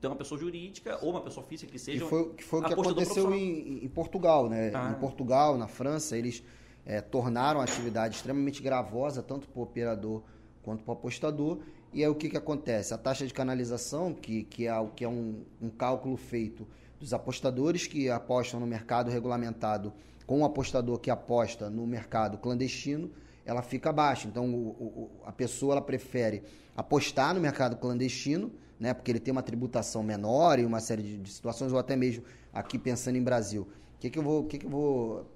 tem uma pessoa jurídica ou uma pessoa física que Que seja foi, que foi o que aconteceu em, em Portugal, né? Ah. Em Portugal, na França, eles eh, tornaram a atividade extremamente gravosa, tanto para o operador quanto para o apostador. E aí o que, que acontece? A taxa de canalização, que, que é, que é um, um cálculo feito dos apostadores que apostam no mercado regulamentado com o apostador que aposta no mercado clandestino, ela fica baixa. Então o- o- a pessoa ela prefere apostar no mercado clandestino, né, porque ele tem uma tributação menor e uma série de, de situações, ou até mesmo aqui pensando em Brasil. O que, que Que que eu vou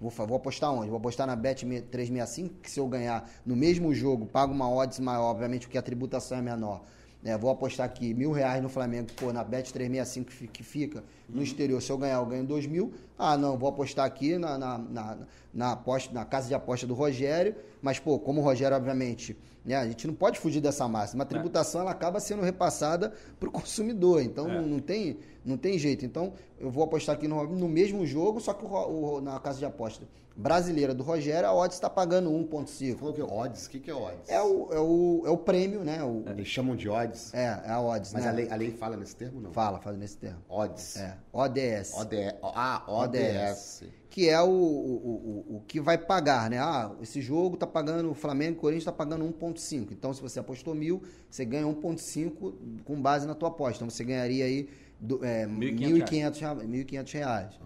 Vou, vou apostar onde? Vou apostar na Bet 365, que se eu ganhar no mesmo jogo, pago uma odds maior, obviamente porque a tributação é menor. Né? vou apostar aqui mil reais no Flamengo, pô, na Bet 365 que fi- que fica no exterior, se eu ganhar, eu ganho dois mil. Ah, não, vou apostar aqui na, na, na, na aposta, na casa de aposta do Rogério, mas, pô, como o Rogério, obviamente, né, a gente não pode fugir dessa máxima. A tributação ela acaba sendo repassada para o [LAUGHS] consumidor, então É. não, não tem, não tem jeito. Então, eu vou apostar aqui no, no mesmo jogo, só que o o- na casa de aposta brasileira do Rogério, a odds está pagando 1,5. Falou que é odds? O que, que é odds? É o, é, o, é o prêmio, né? O, Eles chamam de odds, é, é a odds, mas né? a, lei, a lei fala nesse termo, não? Fala, fala nesse termo. Odds. É, ODS. ODS. Ah, ODS. Que é o, o, o, o que vai pagar, né? Ah, esse jogo tá pagando, o Flamengo e o Corinthians tá pagando 1,5. Então, se você apostou mil, você ganha 1,5 com base na tua aposta. Então, você ganharia aí do, é, 1.500 1.500 reais. 1.500 reais.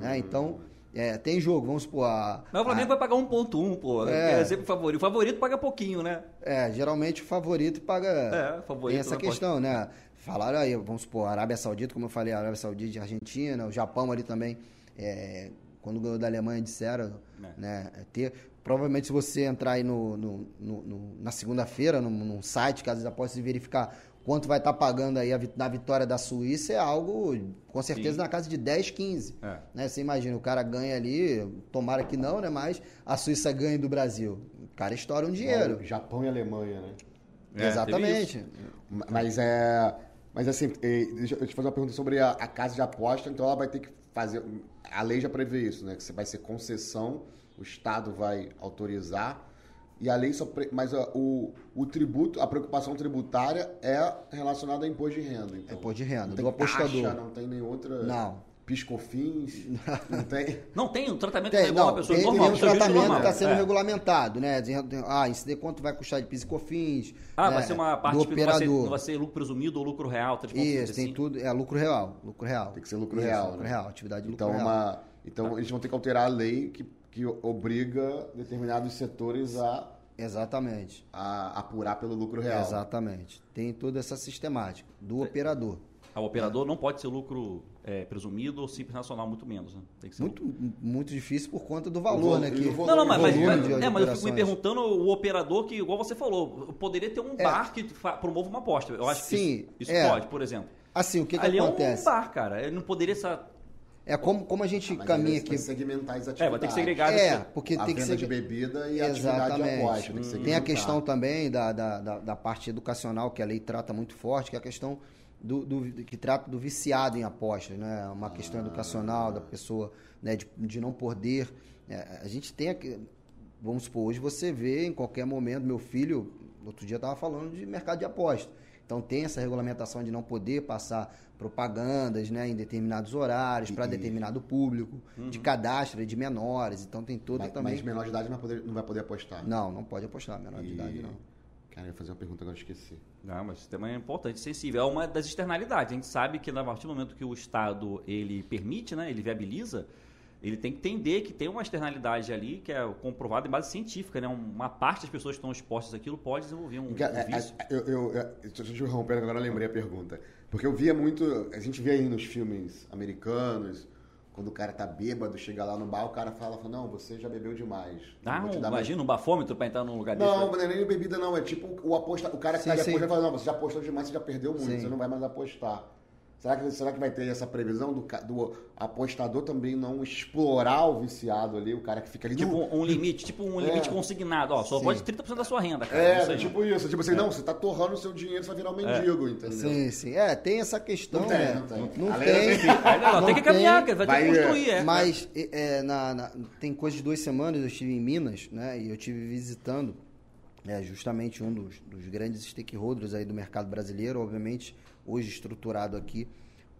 Né? Então, é, tem jogo, vamos supor. A, Mas o Flamengo vai pagar 1.1, pô. É. É. sempre o favorito. O favorito paga pouquinho, né? É, geralmente o favorito paga. É, o favorito Tem essa pode- questão, né? Falaram aí, vamos supor, Arábia Saudita, como eu falei, Arábia Saudita, Argentina, o Japão ali também, é, quando ganhou da Alemanha, disseram, É. né? é Ter, provavelmente se você entrar aí no, no- no- no- na segunda-feira, num, num site, caso apostas, e verificar quanto vai estar pagando aí a na vitória da Suíça, é algo, com certeza, Sim. na casa de 10, 15. É. Né? Você imagina, o cara ganha ali, tomara que não, né? Mas a Suíça ganha do Brasil. O cara estoura um dinheiro. Igual Japão e Alemanha, né? É, Exatamente. Ma- Mas é. Mas assim, deixa eu te fazer uma pergunta sobre a, a casa de aposta, então ela vai ter que fazer. A lei já prevê isso, né? Que você vai ser concessão, o Estado vai autorizar. E a lei só. pre- Mas ó, o, o tributo, a preocupação tributária é relacionada a imposto de renda. Então. É imposto de renda, Não do tem apostador. taxa, não tem nenhuma outra. Não. Piscofins. [LAUGHS] não tem. Não tem um tratamento Tem, igual não, a pessoa tem, normal, tem um tratamento que está sendo É. regulamentado, né? Ah, isso de quanto vai custar de PIS e COFINS. Ah, né? vai ser uma parte do não vai ser, operador. vai ser lucro presumido ou lucro real, tá Isso, tem assim. tudo. É lucro real. Lucro real. Tem que ser lucro Isso, real, Lucro né? real, atividade de lucro Então, real. uma, então eles vão ter que alterar a lei que, que obriga determinados setores a, Exatamente. a apurar pelo lucro real. Exatamente. Tem toda essa sistemática do operador. Ah, O operador não pode ser lucro é, presumido ou simples nacional, muito menos. Né? Tem que ser Muito, muito difícil por conta do valor, vo- né? Que... Não, não, mas, mas, é, mas eu fico me perguntando o operador que, igual você falou, poderia ter um É. bar que promova uma aposta. Eu acho que Sim, isso, isso é. pode, por exemplo. Assim, o que, que Ali acontece? é um bar, cara. Ele não poderia ser. É como, como a gente Mas caminha aqui. Vai segmentar as atividades. É, vai ter que segregar. É, porque a tem que venda ser. de bebida e a atividade de aposta. Tem, que Tem a questão também da, da, da, da parte educacional que a lei trata muito forte, que é a questão do, do- que trata do viciado em apostas, né? Uma questão educacional da pessoa, né? De, de não poder. é, a gente tem aqui, vamos supor, hoje você vê em qualquer momento, meu filho, outro dia estava falando de mercado de aposta. Então tem essa regulamentação de não poder passar propagandas né, em determinados horários para determinado público, de cadastro de menores. Então tem toda Mas, também. mas menor de idade não vai poder, não vai poder apostar. Não, não pode apostar menor de E- idade, não. Cara, eu ia fazer uma pergunta agora eu esqueci. Não, mas o sistema é importante, sensível. É uma das externalidades. A gente sabe que a partir do momento que o Estado ele permite, né, ele viabiliza, ele tem que entender que tem uma externalidade ali que é comprovada em base científica, né? Uma parte das pessoas que estão expostas àquilo pode desenvolver um, um é, vício. é, eu, eu, eu, deixa eu te interromper, agora eu lembrei a pergunta. Porque eu via muito, a gente vê aí nos filmes americanos, quando o cara tá bêbado, chega lá no bar, o cara fala, fala não, você já bebeu demais. Ah, dar mais- imagina um bafômetro para entrar num lugar Não, desse. não é nem bebida não, é tipo o, aposta, o cara que Sim, tá de sim. aposta fala, não, você já apostou demais, você já perdeu muito, Sim. você não vai mais apostar. Será que, será que vai ter essa previsão do, do apostador também não explorar o viciado ali, o cara que fica ali Tipo no- um limite, tipo um É. limite consignado. Ó, só Sim. pode 30% da sua renda, cara. É, tipo isso. Tipo assim, não, você tá torrando o seu dinheiro, você vai virar um mendigo, entendeu? Sim, sim. É, tem essa questão. Não tem, né? não tem. Não tem. Aí, não, Não tem que caminhar, tem, cara. Vai, ter vai, que construir, é. Mas é, é, na- na- tem coisa de duas semanas eu estive em Minas, né? E eu estive visitando é, justamente um dos, dos grandes stakeholders aí do mercado brasileiro, obviamente hoje estruturado aqui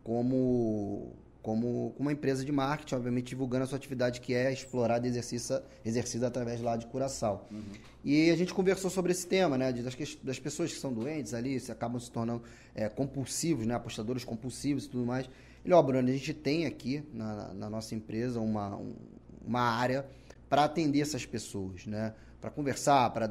como como uma empresa de marketing, obviamente divulgando a sua atividade que é explorada e exercida, exercida através lá de Curaçao. E a gente conversou sobre esse tema, né? Das, das pessoas que são doentes ali, se acabam se tornando é, compulsivos, né? Apostadores compulsivos e tudo mais. Ele, ó, Bruno, a gente tem aqui na, na nossa empresa uma, um- uma área para atender essas pessoas, né? Para conversar, para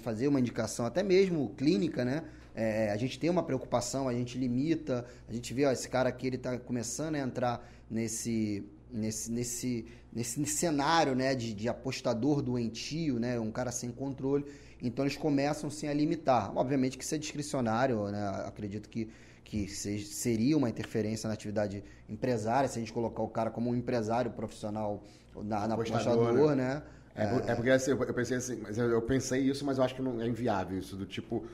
fazer uma indicação, até mesmo clínica, né? É, a gente tem uma preocupação, a gente limita, a gente vê, ó, esse cara aqui ele está começando a entrar nesse, nesse, nesse, nesse cenário, né, de, de apostador doentio, né, um cara sem controle. Então eles começam sim a limitar. Obviamente que isso é discricionário, né? Acredito que que se- seria uma interferência na atividade empresária, se a gente colocar o cara como um empresário profissional na, na Apostador, apostador, né? É, por- é porque assim, eu pensei assim, eu pensei isso, mas eu acho que não é inviável isso, do tipo.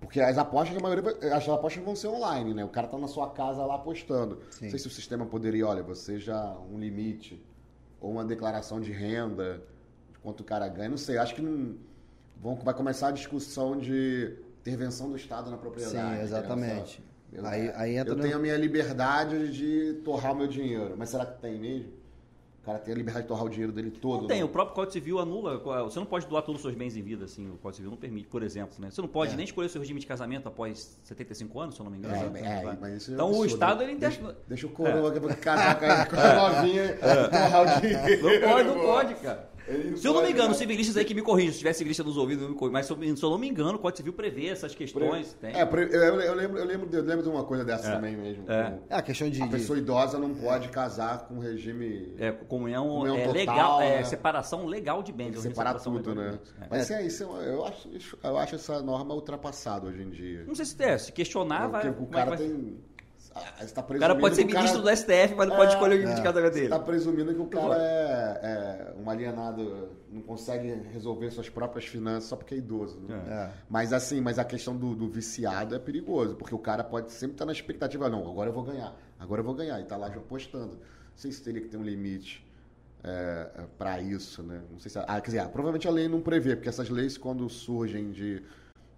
Porque as apostas, a maioria, as apostas vão ser online, né? O cara tá na sua casa lá apostando. Sim. Não sei se o sistema poderia, olha, você já um limite, ou uma declaração de renda, de quanto o cara ganha, não sei. Acho que não. Vão, vai começar a discussão de intervenção do Estado na propriedade. Sim, entendeu? exatamente. Eu, Aí- aí entra eu no- tenho a minha liberdade de torrar o meu dinheiro. Mas será que tem mesmo? Cara tem a liberdade de torrar o dinheiro dele todo? Não tem, né? o próprio Código Civil anula. Você não pode doar todos os seus bens em vida, assim, o Código Civil não permite, por exemplo, né? Você não pode É. nem escolher o seu regime de casamento após 75 anos, se eu não me engano. É, né? é, é então o. Estado, ele Deixa, inter... deixa o coroa vai casar com a- [LAUGHS] novinha e torrar o dinheiro. Não pode, não pode, cara. Ele Se eu não me engano, né? civilistas aí que me corrijam, se tiver civilista nos ouvidos, não me corrijam, mas se eu, se eu não me engano, o Código Civil prevê essas questões. Tem. É, pre- eu, eu lembro, eu, lembro, eu lembro de uma coisa dessa É. também mesmo. É. como É a questão de. A de- pessoa idosa não pode casar com regime. É, comunhão, Comunhão é total, legal, é né? separação legal de bens. É separar separação tudo, legal de né? bens. É. Mas é, isso, é- eu, acho, eu acho essa norma ultrapassada hoje em dia. Não sei se é, se questionar, vai. Porque o é cara vai- tem. Ah, Você tá O cara pode ser ministro cara- do STF, mas não pode É, escolher o de é. casamento Você dele. tá presumindo que o cara é, é um alienado, não consegue resolver suas próprias finanças só porque é idoso. Né? É. Mas assim, mas a questão do, do viciado é perigoso, porque o cara pode sempre estar na expectativa, não, agora eu vou ganhar, agora eu vou ganhar, e tá lá já apostando. Não sei se teria que ter um limite é, para isso, né? Não sei se. Ah, quer dizer, ah, provavelmente a lei não prevê, porque essas leis, quando surgem de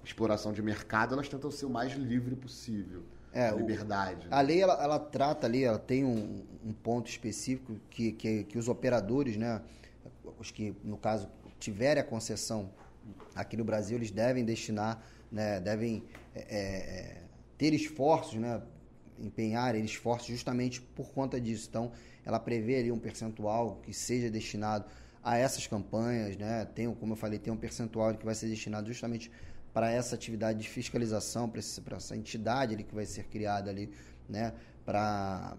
exploração de mercado, elas tentam ser o mais livre possível. É, o- liberdade. A lei ela, ela trata ali, ela tem um, um ponto específico que, que, que os operadores, né, os que no caso tiverem a concessão aqui no Brasil, eles devem destinar, né, devem é, é, ter esforços, né, empenhar esforços justamente por conta disso. Então, ela prevê ali um percentual que seja destinado a essas campanhas, né? Tem, como eu falei, tem um percentual que vai ser destinado justamente para essa atividade de fiscalização, para essa entidade ali que vai ser criada ali, né? Para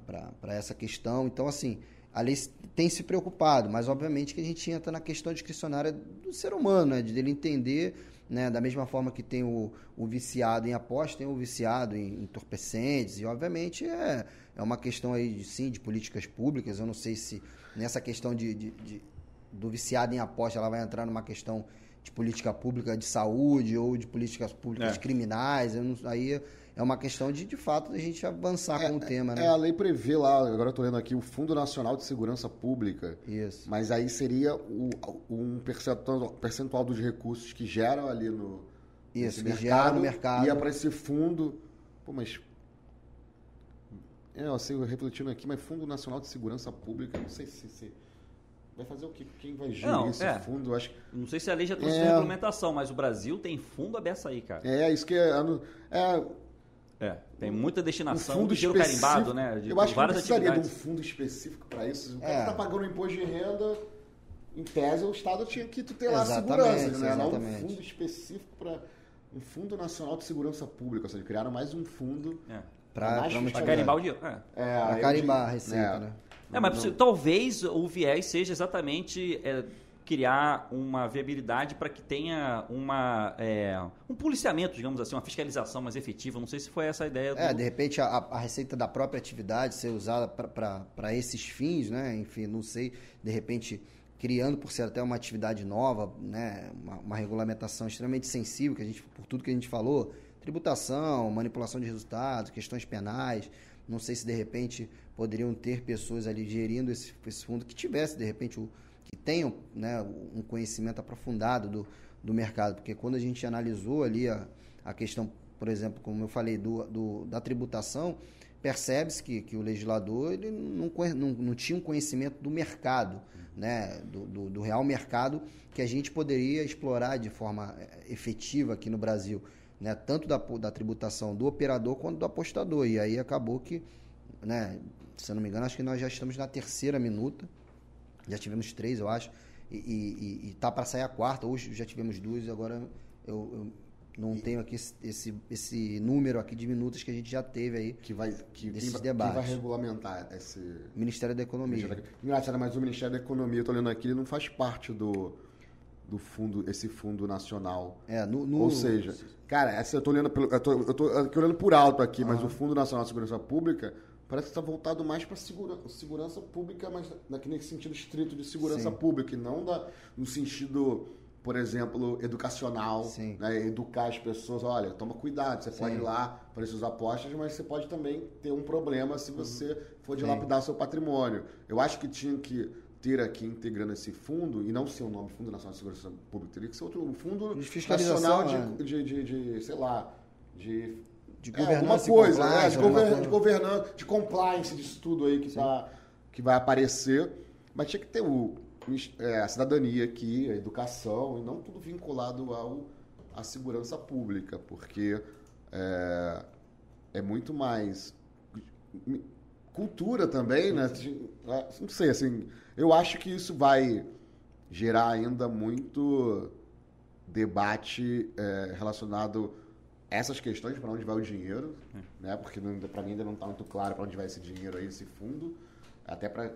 essa questão. Então, assim, a lei tem se preocupado, mas obviamente que a gente entra na questão discricionária do ser humano, né? De dele entender, né? Da mesma forma que tem o, o viciado em aposta, tem o viciado em entorpecentes, e obviamente é, é uma questão aí, de, sim, de políticas públicas. Eu não sei se nessa questão de, de- de- do viciado em aposta ela vai entrar numa questão de política pública de saúde ou de políticas públicas É. criminais. Eu não- aí é uma questão de, de fato, a gente avançar com o tema, né? É, a lei prevê lá, agora eu tô lendo aqui, o Fundo Nacional de Segurança Pública. Isso. Mas aí seria o- um percentual, percentual dos recursos que geram ali no Isso, que gera no mercado. Ia para esse fundo. Pô, mas. É, eu sei, refletindo aqui, mas Fundo Nacional de Segurança Pública, não sei se. se- vai fazer o quê? Quem vai gerir Não, esse é. fundo? Acho que. Não sei se a lei já trouxe É. regulamentação, mas o Brasil tem fundo aberto aí, cara. É, isso que é. é É, tem muita um destinação fundo do dinheiro específico. carimbado, né? De, eu acho que não precisaria atividades. de um fundo específico para isso. O É. cara tá pagando imposto de renda, em tese, o Estado tinha que tutelar a Exatamente, segurança, né? Não um exatamente. fundo específico para um Fundo Nacional de Segurança Pública, ou seja, criaram mais um fundo É. Pra carimbar o dinheiro. É. É, aí carimbar a receita, é. né? É, mas talvez o viés seja exatamente é, criar uma viabilidade para que tenha uma, é, um policiamento, digamos assim, uma fiscalização mais efetiva. Não sei se foi essa a ideia. Do... É, de repente a, a receita da própria atividade ser usada para esses fins, né? Enfim, não sei, de repente criando por ser até uma atividade nova, né? Uma, uma regulamentação extremamente sensível, que a gente, por tudo que a gente falou, tributação, manipulação de resultados, questões penais. Não sei se de repente poderiam ter pessoas ali gerindo esse, esse fundo que tivesse de repente o que tenham né, um conhecimento aprofundado do, do mercado, porque quando a gente analisou ali a, a questão, por exemplo, como eu falei, do, do da tributação, percebe-se que, que o legislador ele não, não, não tinha um conhecimento do mercado, né, do, do, do, real mercado que a gente poderia explorar de forma eh, efetiva aqui no Brasil, né, tanto da, da tributação do operador quanto do apostador. E aí acabou que, né, se eu não me engano, acho que nós já estamos na terceira minuta já tivemos três, eu acho. E, e, e tá para sair a quarta. Hoje já tivemos duas, agora eu, eu não e, tenho aqui esse, esse número aqui de minutos que a gente já teve aí que vai que desses quem, debates. Quem vai regulamentar esse Ministério da Economia. Engraçado, mas o Ministério da Economia, eu tô olhando aqui, ele não faz parte do do fundo, esse fundo nacional. É, no, no... Ou seja, cara, essa eu tô olhando pelo, eu tô, eu tô olhando por alto aqui, mas o Fundo Nacional de Segurança Pública parece que está voltado mais para segura, segurança pública, mas naquele sentido estrito de segurança Sim. pública, e não da, no sentido, por exemplo, educacional, né? educar as pessoas, olha, toma cuidado, você Sim. pode ir lá para esses apostas, mas você pode também ter um problema se você for dilapidar Sim. seu patrimônio. Eu acho que tinha que ter aqui integrando esse fundo, e não ser o nome Fundo Nacional de Segurança Pública, teria que ser outro um fundo de nacional de, né? de, de, de, sei lá, de de governança, é, alguma coisa, né? de, govern, de governança, de compliance disso tudo aí que, tá, que vai aparecer. Mas tinha que ter o, é, a cidadania aqui, a educação, e não tudo vinculado ao, à segurança pública, porque é, é muito mais cultura também, né? Não sei, assim, eu acho que isso vai gerar ainda muito debate é, relacionado essas questões para onde vai o dinheiro, é. né? Porque para mim ainda não está muito claro para onde vai esse dinheiro aí, esse fundo, até para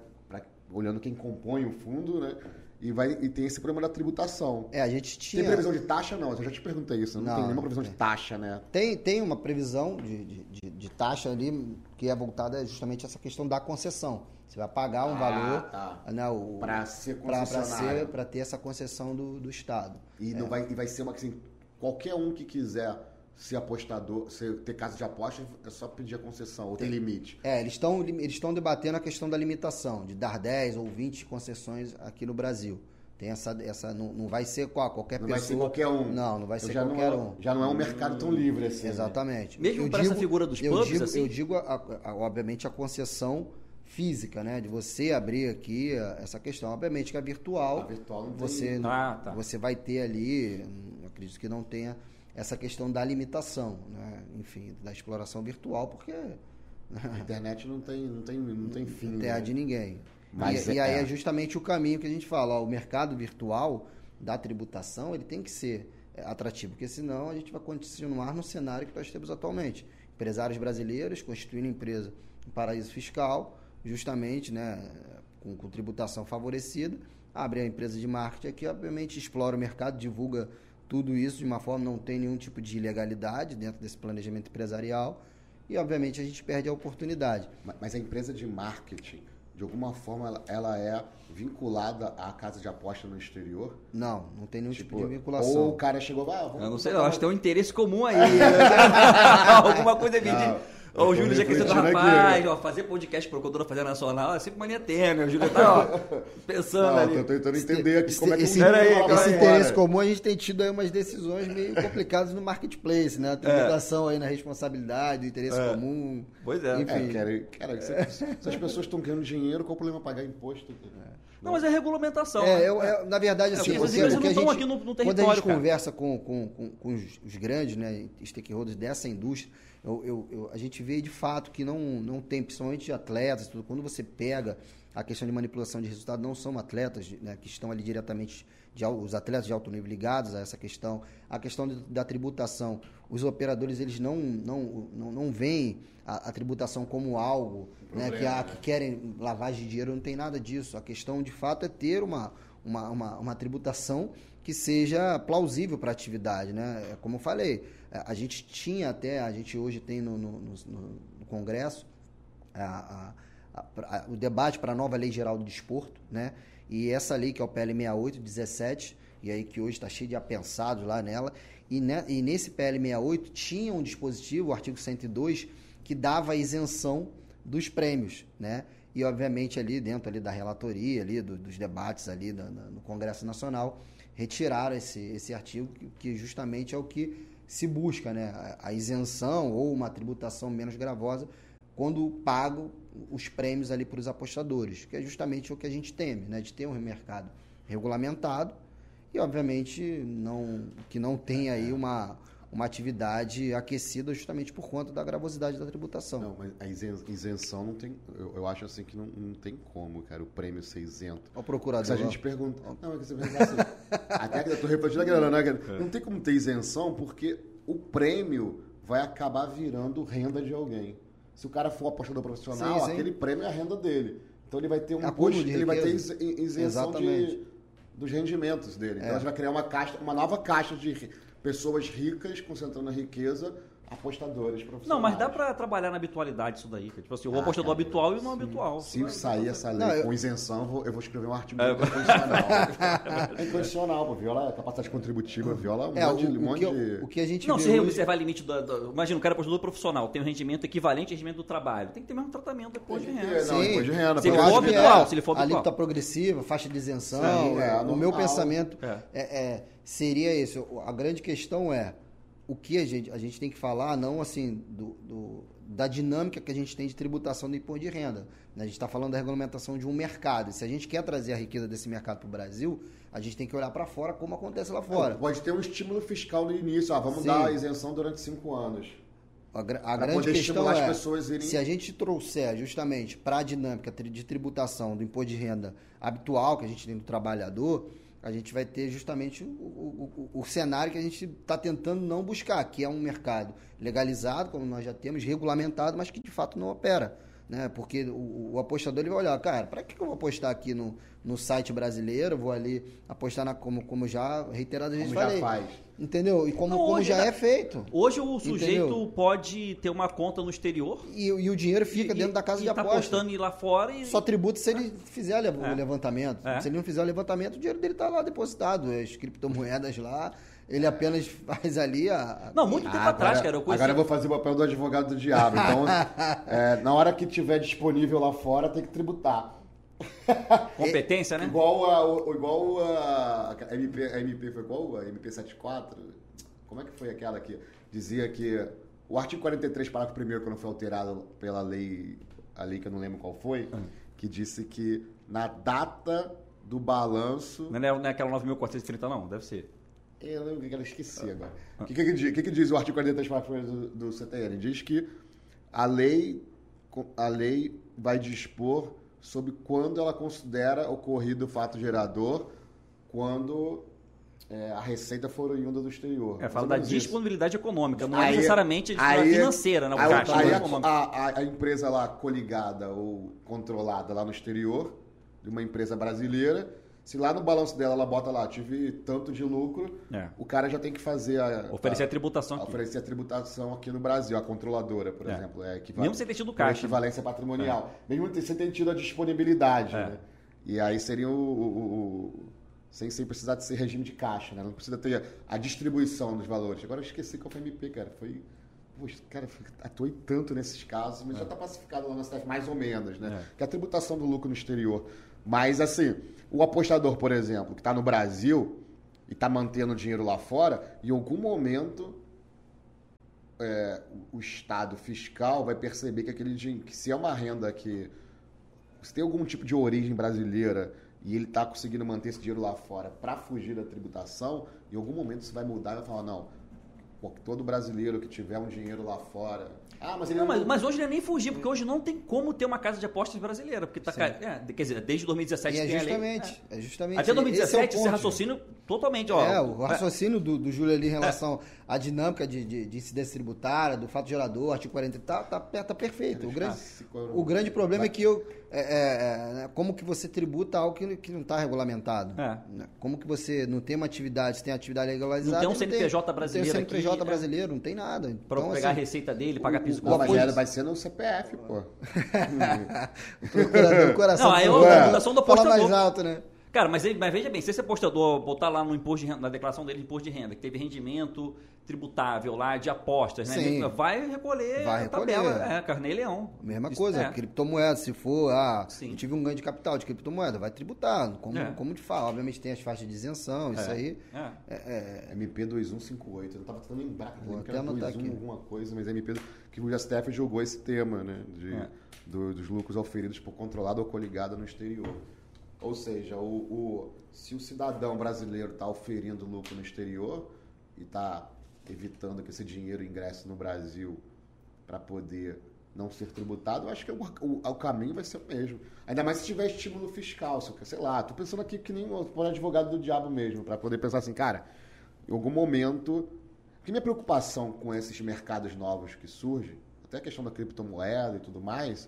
olhando quem compõe o fundo, né? E, vai, e tem esse problema da tributação. É, a gente tinha... Tem previsão de taxa? Não, eu já te perguntei isso. Não, não tem nenhuma previsão de taxa, né? Tem, tem uma previsão de, de, de, taxa ali que é voltada justamente a essa questão da concessão. Você vai pagar um ah, valor tá. né, para ser concessionário. Para ter essa concessão do, do Estado. E, é. não vai, e vai ser uma assim, qualquer um que quiser ser apostador, ser, ter casa de aposta, é só pedir a concessão, ou tem, tem limite? É, eles estão eles estão debatendo a questão da limitação, de dar 10 ou 20 concessões aqui no Brasil. Tem essa, essa não, não vai ser qual, qualquer não pessoa. Não vai ser qualquer um. Não, não vai ser qualquer não é, um. Já não é um mercado tão livre assim. Né? Exatamente. Né? Mesmo para essa figura dos eu pubs, digo, assim? Eu digo, a, a, obviamente, a concessão física, né? De você abrir aqui essa questão. Obviamente que a virtual, a virtual não você, tem... ah, tá. você vai ter ali, acredito que não tenha essa questão da limitação, né? enfim, da exploração virtual, porque a internet não tem, não tem, não tem fim. Não tem né? de ninguém. Mas e, é, e aí é. é justamente o caminho que a gente fala, ó, o mercado virtual da tributação, ele tem que ser é, atrativo, porque senão a gente vai continuar no cenário que nós temos atualmente. Empresários brasileiros constituindo empresa em paraíso fiscal, justamente, né, com, com tributação favorecida, abre a empresa de marketing aqui, obviamente explora o mercado, divulga tudo isso de uma forma não tem nenhum tipo de ilegalidade dentro desse planejamento empresarial e obviamente a gente perde a oportunidade. Mas a empresa de marketing, de alguma forma, ela, ela é vinculada à casa de aposta no exterior? Não, não tem nenhum tipo, tipo de vinculação. Ou o cara chegou, ah, vamos Eu não sei, eu acho que tem um interesse comum aí. [LAUGHS] [LAUGHS] Alguma coisa de Ó, o Júlio já quer ser do rapaz, aqui, ó, fazer podcast procuradora fazer nacional é sempre mania tênue. O Júlio tá, ó, [LAUGHS] pensando não, ali. Tô tentando entender aqui esse, como é que esse, aí, esse interesse comum, a gente tem tido aí umas decisões meio complicadas no marketplace, né? A tributação é. aí na responsabilidade, interesse é. comum. Pois é. Enfim. É, cara, cara se, se, as pessoas estão ganhando dinheiro, qual o problema pagar imposto? Não, mas é regulamentação. É, né? eu, eu, na verdade, assim, é, porque a gente, aqui no, no quando a gente cara. conversa com, com, com, com os, os, grandes né, stakeholders dessa indústria, eu, eu, eu, a gente vê de fato que não, não tem, principalmente de atletas, tudo, quando você pega a questão de manipulação de resultado, não são atletas né, que estão ali diretamente, de, os atletas de alto nível ligados a essa questão. A questão de, da tributação, os operadores eles não, não, não, não veem a, a tributação como algo né, que, a, que querem lavagem de dinheiro, não tem nada disso. A questão de fato é ter uma, uma, uma, uma tributação que seja plausível para a atividade, né? É Como eu falei, a a gente tinha até, a gente hoje tem no, no, no- no Congresso a- a- a- o debate para a nova lei geral do desporto, né? E essa lei que é o PL 68 17, e aí que hoje está cheio de apensados lá nela, e, ne- e nesse PL 68 tinha um dispositivo, o artigo 102, que dava isenção dos prêmios, né? E obviamente ali dentro ali da relatoria, ali do- dos debates ali da- no Congresso Nacional, retiraram esse, esse artigo que justamente é o que se busca, né? A, isenção ou uma tributação menos gravosa quando pagam os prêmios ali para os apostadores, que é justamente o que a gente teme, né? De ter um mercado regulamentado e, obviamente, não, que não tem aí uma, uma atividade aquecida justamente por conta da gravosidade da tributação. Não, mas a isen- isenção não tem. Eu, eu acho assim que não, não tem como, cara, o prêmio ser isento. Ó, o procurador. Se a gente pergunta. Não, é que você pensa assim. [LAUGHS] Até que eu tô refletindo a grana, né? cara? Não tem como ter isenção porque o prêmio vai acabar virando renda de alguém. Se o cara for apostador profissional, Sim, sim. aquele prêmio é a renda dele. Então ele vai ter um imposto, de ele vai ter isenção Exatamente. de, dos rendimentos dele. Então É. a gente vai criar uma caixa, uma nova caixa de pessoas ricas concentrando a riqueza, apostadores profissionais. Não, mas dá pra trabalhar na habitualidade isso daí. Tipo assim, o Ah, apostador cara, habitual e o não habitual. Se sair essa lei Não, eu- com isenção, eu vou, eu vou escrever um artigo É. incondicional. [LAUGHS] é incondicional, pô. Viola a capacidade contributiva, viola um É, monte, o, de- um o monte que, de... o que a gente Não, se hoje- observar limite do, do- Imagina, o cara é apostador profissional, tem um rendimento equivalente ao rendimento do trabalho. Tem que ter o mesmo tratamento depois de renda. não, Sim. depois de renda. Se ele for habitual, se ele for a habitual. alíquota progressiva, faixa de isenção, Sim, é, o normal. meu pensamento É. é, é, seria esse. A grande questão é o que a gente, a gente tem que falar, não assim, do, do- da dinâmica que a gente tem de tributação do imposto de renda. né? A gente está falando da regulamentação de um mercado. E se a gente quer trazer a riqueza desse mercado para o Brasil, a gente tem que olhar para fora como acontece lá fora. Pode ter um estímulo fiscal no início. Ah, vamos Sim. dar a isenção durante cinco anos. A, gra- a grande questão é, irem- se a gente trouxer justamente para a dinâmica de tributação do imposto de renda habitual que a gente tem do trabalhador, a gente vai ter justamente o, o- o- cenário que a gente está tentando não buscar, que é um mercado legalizado, como nós já temos, regulamentado, mas que de fato não opera. Né? Porque o, o apostador ele vai olhar, cara, para que, eu vou apostar aqui no, no site brasileiro? Vou ali apostar na, como, como já reiteradas vezes Como já falei. faz. Entendeu? E como, Não, como hoje já é feito. Hoje o sujeito Entendeu? pode ter uma conta no exterior. E, e o dinheiro fica e- dentro da casa e de tá aposta. apostando ir lá fora e. Só tributa se ele fizer le- o É. levantamento. É. Se ele não fizer o levantamento, o dinheiro dele está lá depositado. As criptomoedas lá, ele apenas [LAUGHS] faz ali a. Não, muito tempo Ah, atrás, agora, cara. Eu conheci... agora eu vou fazer o papel do advogado do diabo. Então, [LAUGHS] é, na hora que tiver disponível lá fora, tem que tributar. [LAUGHS] Competência, né? Igual a, igual a, a MP, a MP foi qual? A MP 74? Como é que foi aquela que dizia que o artigo 43, parágrafo 1 quando foi alterado pela lei, a lei que eu não lembro qual foi, que disse que na data do balanço... Não é, não é aquela 9.430, não? Deve ser. Eu lembro que eu esqueci agora. O que, que, que diz- que que diz o artigo 43, parágrafo 1 do, do CTN? Diz que a lei, a lei vai dispor sobre quando ela considera ocorrido o fato gerador, quando é, a receita for oriunda do exterior. É, fala da isso. disponibilidade econômica, não é Aí- necessariamente a aí- financeira, né? O aí, caixa aí não é a, econômico. a- a- a empresa lá coligada ou controlada lá no exterior, de uma empresa brasileira, se lá no balanço dela ela bota lá, tive tanto de lucro, É. o cara já tem que fazer a, Oferecer a a- tributação aqui. oferecer a tributação aqui no Brasil, a controladora, por É. exemplo. É equival- Mesmo sem ter tido caixa. equivalência patrimonial. Mesmo sem ter tido a disponibilidade. É. né? E aí seria o. o- o- sem, sem precisar de ser regime de caixa, né? Não precisa ter a distribuição dos valores. Agora eu esqueci qual foi a MP, cara. Foi. Poxa, cara, atuei tanto nesses casos, mas já está pacificado lá na cidade, mais ou menos, né? É. Que é a tributação do lucro no exterior. Mas, assim, o apostador, por exemplo, que está no Brasil e está mantendo dinheiro lá fora, em algum momento é, o Estado fiscal vai perceber que aquele dinheiro, que se é uma renda que se tem algum tipo de origem brasileira e ele está conseguindo manter esse dinheiro lá fora para fugir da tributação, em algum momento isso vai mudar e vai falar, não, todo brasileiro que tiver um dinheiro lá fora. Ah, mas ele Não, mas, mas hoje não é nem fugir, porque hoje não tem como ter uma casa de apostas brasileira, porque tá ca- é, quer dizer, desde 2017 E é tem justamente, é justamente. Até esse é 2017 esse raciocínio totalmente, ó. É, o raciocínio do, do Júlio ali em relação à dinâmica de, de, de incidência tributária, do fato gerador, artigo 40, tá, tá, tá perfeito. O grande, o grande problema é que eu, é, é, é, né, como que você tributa algo que, que não está regulamentado. É. né? Como que você não tem uma atividade, você tem atividade legalizada. Não tem um CNPJ brasileiro Não tem um CNPJ aqui, é. brasileiro, não tem nada. Então, pegar a assim, receita dele, pagar piso Não, mas apoio- vai ser no CPF, pô. o procurador, o coração Não, aí é do- uma Ué. fundação do fala apostador. mais alto, né? Cara, mas, ele- mas veja bem, se esse apostador botar lá no imposto de renda, na declaração dele de imposto de renda, que teve rendimento tributável lá de apostas, né? Sim. Ele Vai recolher Vai a recolher. tabela. É, carnê e leão. Mesma Isso- coisa, é. criptomoeda, se for, ah, Sim. eu tive um ganho de capital de criptomoeda, vai tributar, como, É. como de fala. Obviamente tem as faixas de isenção, isso É. aí. É. É, é, MP2158. Eu não tava tentando lembrar que, Vou lembro que era anotar 21 aqui. alguma coisa, mas é MP que o STF jogou esse tema, né? De, É. do- dos lucros auferidos por controlado ou coligado no exterior. Ou seja, o, o- se o cidadão brasileiro está oferindo lucro no exterior e está evitando que esse dinheiro ingresse no Brasil para poder não ser tributado, eu acho que o, o- o caminho vai ser o mesmo. Ainda mais se tiver estímulo fiscal, se, sei lá, tô pensando aqui que nem o advogado do diabo mesmo, para poder pensar assim, cara, em algum momento. Porque minha preocupação com esses mercados novos que surgem, até a questão da criptomoeda e tudo mais,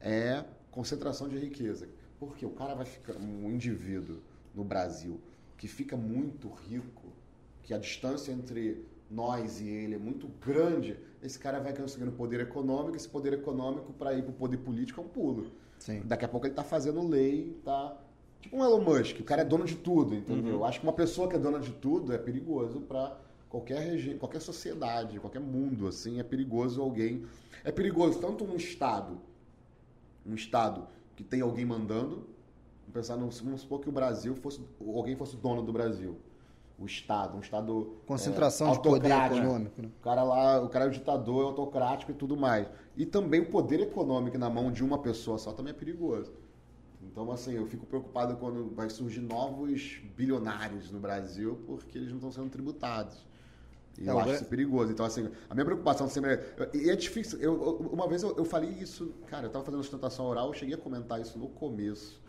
é concentração de riqueza. Porque o cara vai ficar, um indivíduo no Brasil que fica muito rico, que a distância entre nós e ele é muito grande, esse cara vai conseguindo poder econômico, esse poder econômico para ir para o poder político é um pulo. sim. Daqui a pouco ele tá fazendo lei, tá. Tipo um Elon Musk, o cara é dono de tudo, entendeu? Uhum. Acho que uma pessoa que é dona de tudo é perigoso para qualquer região, qualquer sociedade, qualquer mundo, assim, é perigoso alguém. É perigoso tanto um estado, um estado que tem alguém mandando. Vamos pensar, no, vamos supor que o Brasil fosse, alguém fosse dono do Brasil. O estado, um estado Concentração é, de poder autocrático. econômico. Né? O cara lá, o cara é o ditador, é autocrático e tudo mais. E também o poder econômico na mão de uma pessoa só também é perigoso. Então, assim, eu fico preocupado quando vai surgir novos bilionários no Brasil porque eles não estão sendo tributados. E É, eu acho isso perigoso. Então, assim, a minha preocupação sempre é. E é difícil. Eu, uma vez eu, eu falei isso, cara, eu tava fazendo sustentação oral, eu cheguei a comentar isso no começo.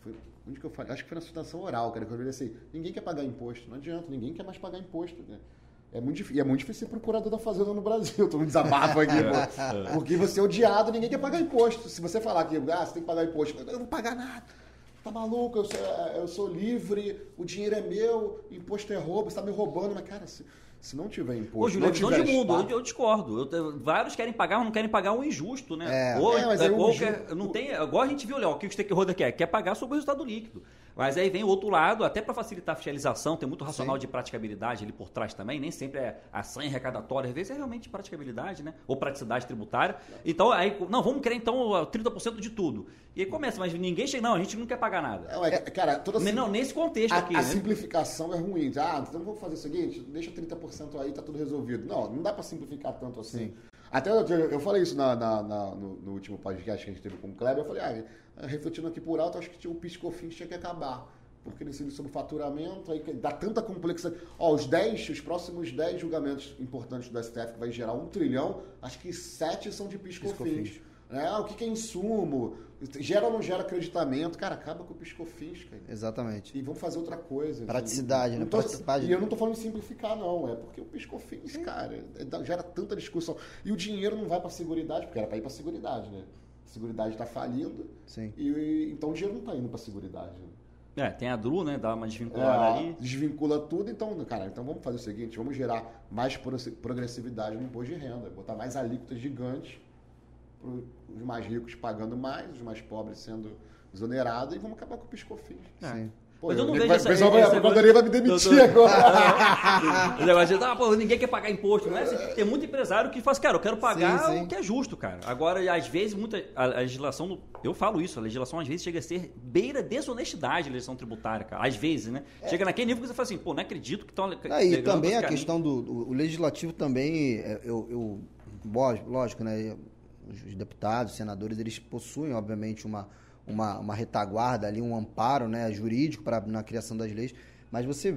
Foi, onde que eu falei? Acho que foi na sustentação oral, cara, que eu falei assim: ninguém quer pagar imposto. Não adianta, ninguém quer mais pagar imposto. Né? É muito, difí- e é muito difícil ser procurador da Fazenda no Brasil. [LAUGHS] Tô um desabafo aqui, pô. [LAUGHS] Porque você é odiado, ninguém quer pagar imposto. Se você falar que ah, você tem que pagar imposto, eu não vou pagar nada. Tá maluco? Eu sou, eu sou livre, o dinheiro é meu, imposto é roubo, você tá me roubando. Mas, cara, se, se não tiver imposto. Ô, Júlio, é não tiver de mundo, espaço- eu, eu discordo. Eu vários querem pagar, mas não querem pagar o injusto, né? É. Ou, É, mas o ou inju- quer- não tem, igual a gente viu, Léo, o que o stakeholder quer? Quer pagar sobre o resultado líquido. Mas aí vem o outro lado, até para facilitar a fiscalização, tem muito racional Sim. de praticabilidade ali por trás também, nem sempre é ação arrecadatória, às vezes é realmente praticabilidade, né? Ou praticidade tributária. Então, aí, não, vamos querer então 30% de tudo. E aí começa, mas ninguém chega, não, a gente não quer pagar nada. É, cara, toda Não, nesse contexto a, aqui, a né? simplificação é ruim. Ah, então vamos fazer o seguinte, deixa 30% aí, tá tudo resolvido. Não, não dá para simplificar tanto assim. Até eu, eu falei isso na, na- na- no, no último podcast que a gente teve com o Kleber, eu falei, ah, refletindo aqui por alto, acho que tinha o piscofins tinha que acabar. Porque ele incide sobre faturamento, aí dá tanta complexidade. Ó, os 10, os próximos 10 julgamentos importantes do STF que vai gerar um trilhão, acho que 7 são de piscofins. Piscofins. Né? O que que é insumo? Gera ou não gera acreditamento? Cara, acaba com o piscofins, cara. Exatamente. E vamos fazer outra coisa. Praticidade, Não né? tô- Praticidade. E eu não tô falando em simplificar, não. É porque o piscofins, cara, é gera tanta discussão. E o dinheiro não vai pra seguridade, porque era pra ir pra seguridade, né? A seguridade tá falindo, Sim. e, e- então o dinheiro não tá indo pra seguridade. né? É, tem a Dru, né? Dá uma desvinculada É, ali. desvincula tudo, então, cara, então vamos fazer o seguinte, vamos gerar mais pro- progressividade no imposto de renda, botar mais alíquotas gigantes os mais ricos pagando mais, os mais pobres sendo exonerados, e vamos acabar com o piscofins. Sim. Pô, Mas eu não vai- vejo essa- O pessoal vai, a essa vai me demitir agora. [LAUGHS] O negócio de, ah, pô, ninguém quer pagar imposto. Não é assim. Tem muito empresário que fala assim, cara, eu quero pagar Sim, sim. o que é justo, cara. Agora, às vezes, muita, a, a legislação, eu falo isso, a legislação às vezes chega a ser beira desonestidade, a legislação tributária, cara. Às vezes, né? Chega naquele nível que você fala assim, pô, não acredito que estão... Ah, e também a questão do, o legislativo também, é, eu, eu lógico, né? Os deputados, senadores, eles possuem, obviamente, uma, uma, uma retaguarda ali, um amparo né, jurídico para na criação das leis. Mas você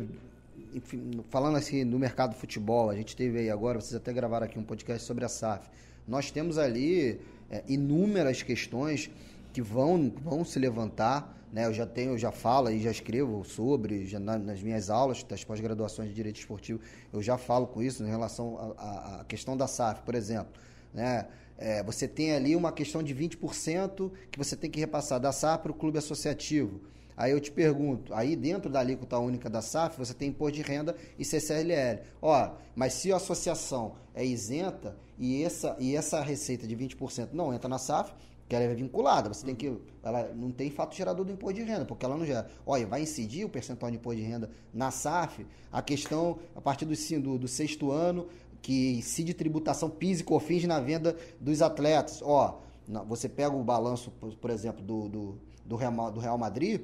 enfim, falando assim no mercado do futebol, a gente teve aí agora, vocês até gravaram aqui um podcast sobre a SAF. Nós temos ali é, inúmeras questões que vão, vão se levantar. Né? Eu já tenho, eu já falo e já escrevo sobre, já na, nas minhas aulas das pós-graduações de Direito Esportivo, eu já falo com isso em relação à questão da SAF, por exemplo. Né? É, você tem ali uma questão de 20% que você tem que repassar da SAF para o clube associativo. Aí eu te pergunto, aí dentro da alíquota única da SAF, você tem imposto de renda e CCLL. Ó, mas se a associação é isenta e essa, e essa receita de 20% não entra na SAF, que ela é vinculada, você tem que. Ela não tem fato gerador do imposto de renda, porque ela não gera. Olha, vai incidir o percentual de imposto de renda na SAF, a questão, a partir do, do, do sexto ano, que incide tributação PIS e COFINS na venda dos atletas. Ó, você pega o balanço, por exemplo, do, do, do, Real, do Real Madrid,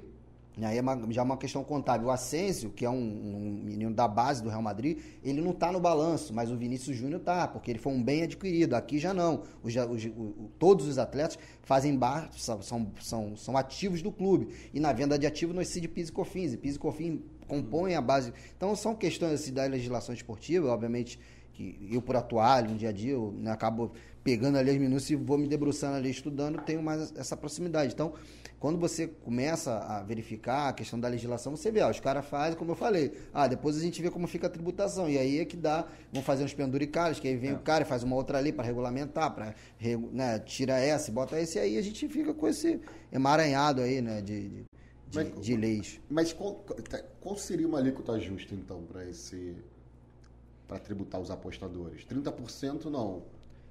Aí é uma, já é uma questão contábil. O Asensio, que é um, um, menino da base do Real Madrid, ele não está no balanço, mas o Vinícius Júnior está, porque ele foi um bem adquirido. Aqui já não. Os, os, todos os atletas fazem bar, são, são, são ativos do clube. E na venda de ativo não excede PIS e COFINS. E PIS e COFINS compõem a base. Então são questões assim, da legislação esportiva, obviamente que eu por atuar no dia a dia, eu né, acabo pegando ali as minúcias e vou me debruçando ali estudando, tenho mais essa proximidade. Então, quando você começa a verificar a questão da legislação, você vê, os caras fazem, como eu falei, ah, depois a gente vê como fica a tributação, e aí é que dá, vão fazer uns penduricalhos, que aí vem é. o cara e faz uma outra lei para regulamentar, para né, tira essa, bota esse, e aí a gente fica com esse emaranhado aí, né, de, de, mas, de leis. Mas qual, qual seria uma alíquota justa, então, para esse para tributar os apostadores? 30% não.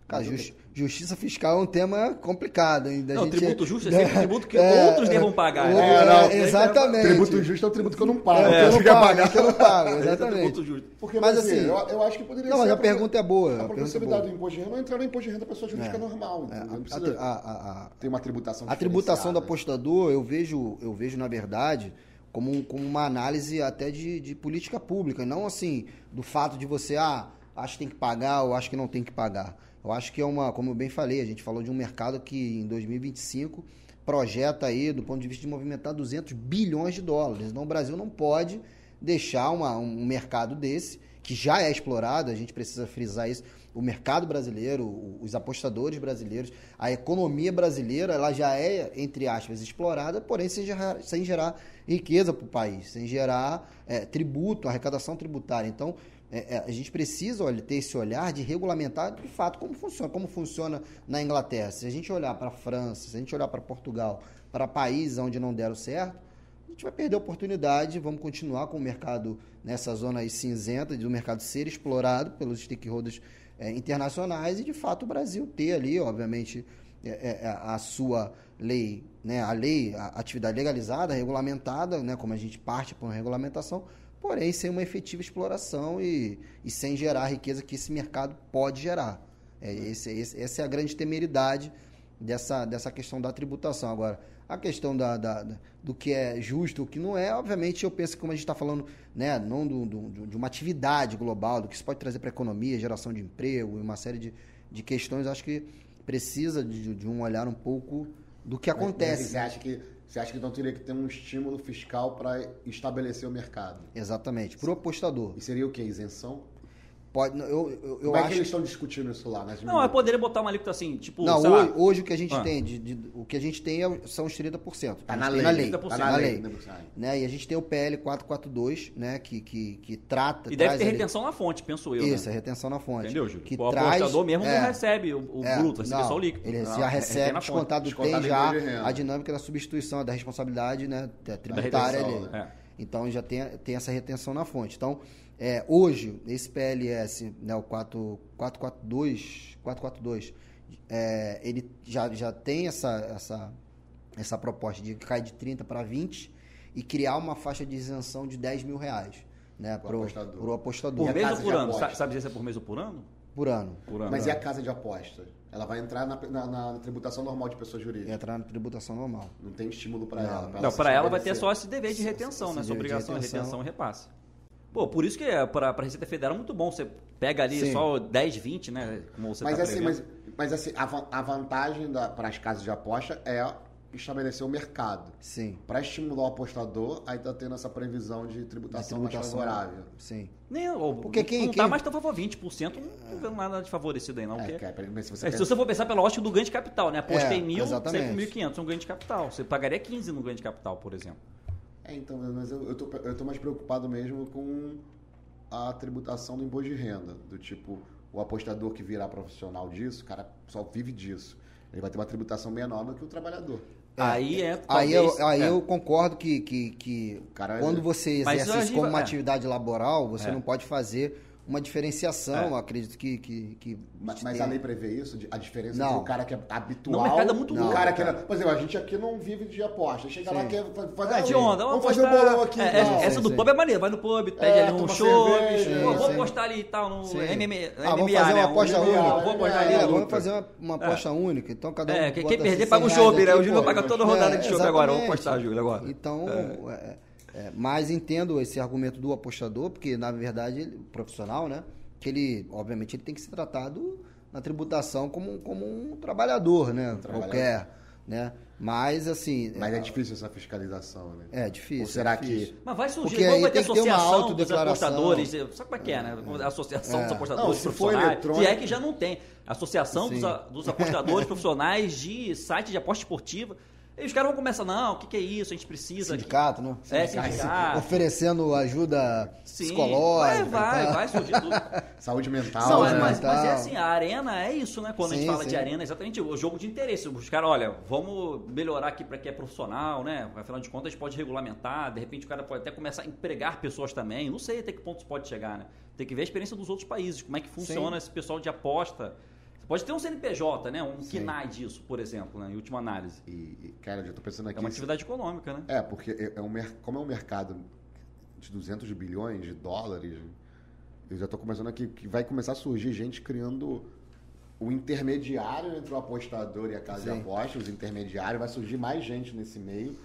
Cara, justi justiça fiscal é um tema complicado. Hein? Da não, gente... tributo justo é [LAUGHS] sempre tributo que é, outros é, devam pagar. Né? É, exatamente. Tributo justo é o tributo que eu não pago. É, que eu não pago, pagar. que eu não pago, [LAUGHS] exatamente. tributo justo. Porque, mas, assim, eu, eu, acho que poderia não, ser... Não, mas a, pergunta é boa. A, a progressividade do imposto de renda não entrar no imposto de renda da pessoa jurídica normal. Não precisa a, ter uma tributação A tributação do apostador, eu vejo, eu vejo na verdade como, como uma análise até de, de política pública, não assim, do fato de você, ah, acho que tem que pagar ou acho que não tem que pagar. Eu acho que é uma, como eu bem falei, a gente falou de um mercado que em 2025 projeta aí, do ponto de vista de movimentar 200 bilhões de dólares. Então o Brasil não pode deixar uma, um mercado desse, que já é explorado, a gente precisa frisar isso, o mercado brasileiro, os apostadores brasileiros, a economia brasileira, ela já é, entre aspas, explorada, porém sem gerar, sem gerar riqueza para o país, sem gerar é, tributo, arrecadação tributária. Então, é, é, a gente precisa olha, ter esse olhar de regulamentar de fato como funciona, como funciona na Inglaterra. Se a gente olhar para a França, se a gente olhar para Portugal, para países onde não deram certo, a gente vai perder a oportunidade, vamos continuar com o mercado nessa zona cinzenta, do mercado ser explorado pelos stakeholders é, internacionais e, de fato, o Brasil ter ali, obviamente, é, é, é a sua lei, né, a lei, a atividade legalizada, regulamentada, né, como a gente parte para uma regulamentação, porém sem uma efetiva exploração e, e sem gerar a riqueza que esse mercado pode gerar. É, esse, esse, essa é a grande temeridade dessa, dessa questão da tributação. Agora, a questão da, da, da do que é justo, o que não é, obviamente eu penso que como a gente está falando, né, não do, do, de uma atividade global, do que isso pode trazer para a economia, geração de emprego e uma série de, de questões, acho que precisa de, de um olhar um pouco do que acontece. Mas, você acha que você acha que então teria que ter um estímulo fiscal para estabelecer o mercado? Exatamente, para o apostador. E seria o quê? Isenção? Pode, eu, eu, eu Como acho... é que eles estão discutindo isso lá? Nas não, eu poderia botar uma alíquota assim, tipo, Não, hoje, hoje, o que a gente ah. tem, de, de, o que a gente tem é, são os 30%. Tá na lei. Na lei. Tá na lei. Né? E a gente tem o PL 442, né, que, que, que trata... E deve ter retenção na fonte, penso eu, Isso, né? é retenção na fonte. Entendeu, Júlio? Que o traz, apostador mesmo é, não recebe o, o é, bruto, recebe só o líquido. Ele não, já recebe descontado, descontado, tem já a dinâmica da substituição, da responsabilidade né, tributária. Ali. Né? Então já tem, tem essa retenção na fonte. Então, é, hoje, esse PLS, né, o 4, 442, 442 é, ele já, já tem essa, essa, essa proposta de cair de 30 para 20 e criar uma faixa de isenção de 10 mil reais né, para o apostador. apostador. Por mês ou por ano? Sabe dizer se é por mês ou por ano? Por ano. Por ano. Mas e a casa de aposta? Ela vai entrar na, na, na, tributação normal de pessoa jurídica? Entrar na tributação normal. Não tem estímulo para ela? Pra não, para ela vai ter só esse dever de retenção, né? Essa obrigação de retenção. de retenção e repasse. Pô, por isso que é, para a Receita Federal é muito bom. Você pega ali Sim. só 10, 20, né? Como você mas, tá assim, mas, mas assim, a, a vantagem para as casas de aposta é estabelecer o mercado. Sim. Para estimular o apostador, aí tá tendo essa previsão de tributação, De tributação. mais favorável. Sim. Nem, ou, Porque quem- não quem- tá mais tão favorável, 20%, não tô vendo nada de favorecido aí não. É, porque- mas se você É, se pensa- você for pensar pela ótica do ganho de capital, né? Apostei É, mil, exatamente. saí com 1.500, um ganho de capital. Você pagaria 15 no ganho de capital, por exemplo. É, então, mas eu, eu, tô, eu tô mais preocupado mesmo com a tributação do imposto de renda. Do tipo, o apostador que virar profissional disso, o cara só vive disso. Ele vai ter uma tributação menor do que o trabalhador. Aí é. Aí, eu, talvez- aí é. eu concordo que, que, que cara- quando você exerce isso como uma é. atividade laboral, você É. não pode fazer uma diferenciação. É. Acredito que. que, que Mas, mas a lei prevê isso? A diferença Não. entre o cara que é habitual. Não, o mercado é muito e louco, o cara que. cara. Por exemplo, a gente aqui não vive de aposta. Chega lá Sim. quer fa- fazer. É de onda, vamos vamos fazer um bolão aqui. É, é, essa Sim, do sim. pub é maneiro, vai no pub, pede É, ali um show, cerveja, pô, vamos sim. postar ali e tal no Sim. MMA, Ah, vamos fazer né? uma aposta Um- única. Vamos postar ali É, vamos fazer uma, aposta única. Então cada um. É, que- quem perder 100 paga o né? aqui, O Júnior pô. paga toda a rodada de chopp agora. Vamos exatamente. postar, Júlio, agora. Então, é, é, mas entendo esse argumento do apostador, porque na verdade, ele, profissional, né? Que ele, obviamente, ele tem que ser tratado na tributação como, como um trabalhador, né? trabalhador. Qualquer, né? Mas assim, Mas é difícil essa fiscalização, né? É difícil. Ou será é difícil. que. Mas vai surgir, Porque aí vai ter tem que ter uma associação dos autodeclaração. apostadores, sabe como é que é, né? A associação É. dos apostadores Não, se for profissionais, eletrônico- se é que já não tem. Associação dos, Sim. dos apostadores [LAUGHS] profissionais de site de aposta esportiva. E os caras vão começar, não, o que, que é isso? A gente precisa... Sindicato, né? É, sindicato. Oferecendo ajuda Sim, psicológica. Vai, vai, tal. vai surgir tudo. [LAUGHS] Saúde mental. Saúde né? mas, mas é assim, a arena é isso, né? Quando a gente Sim, fala sim. de arena, é exatamente o jogo de interesse. Os caras, olha, vamos melhorar aqui para quem é profissional, né? Afinal de contas, a gente pode regulamentar, de repente o cara pode até começar a empregar pessoas também. Não sei até que ponto isso pode chegar, né? Tem que ver a experiência dos outros países, como é que funciona esse pessoal de aposta. Pode ter um CNPJ, né? Um Sim. KINAI disso, por exemplo, né? Em última análise. E, e, cara, eu já tô pensando aqui. É uma atividade econômica, né? É, porque é, é um, como é um mercado de 200 bilhões de dólares, eu já estou começando aqui que vai começar a surgir gente criando o intermediário entre o apostador e a casa Sim. de apostas, os intermediários, vai surgir mais gente nesse meio.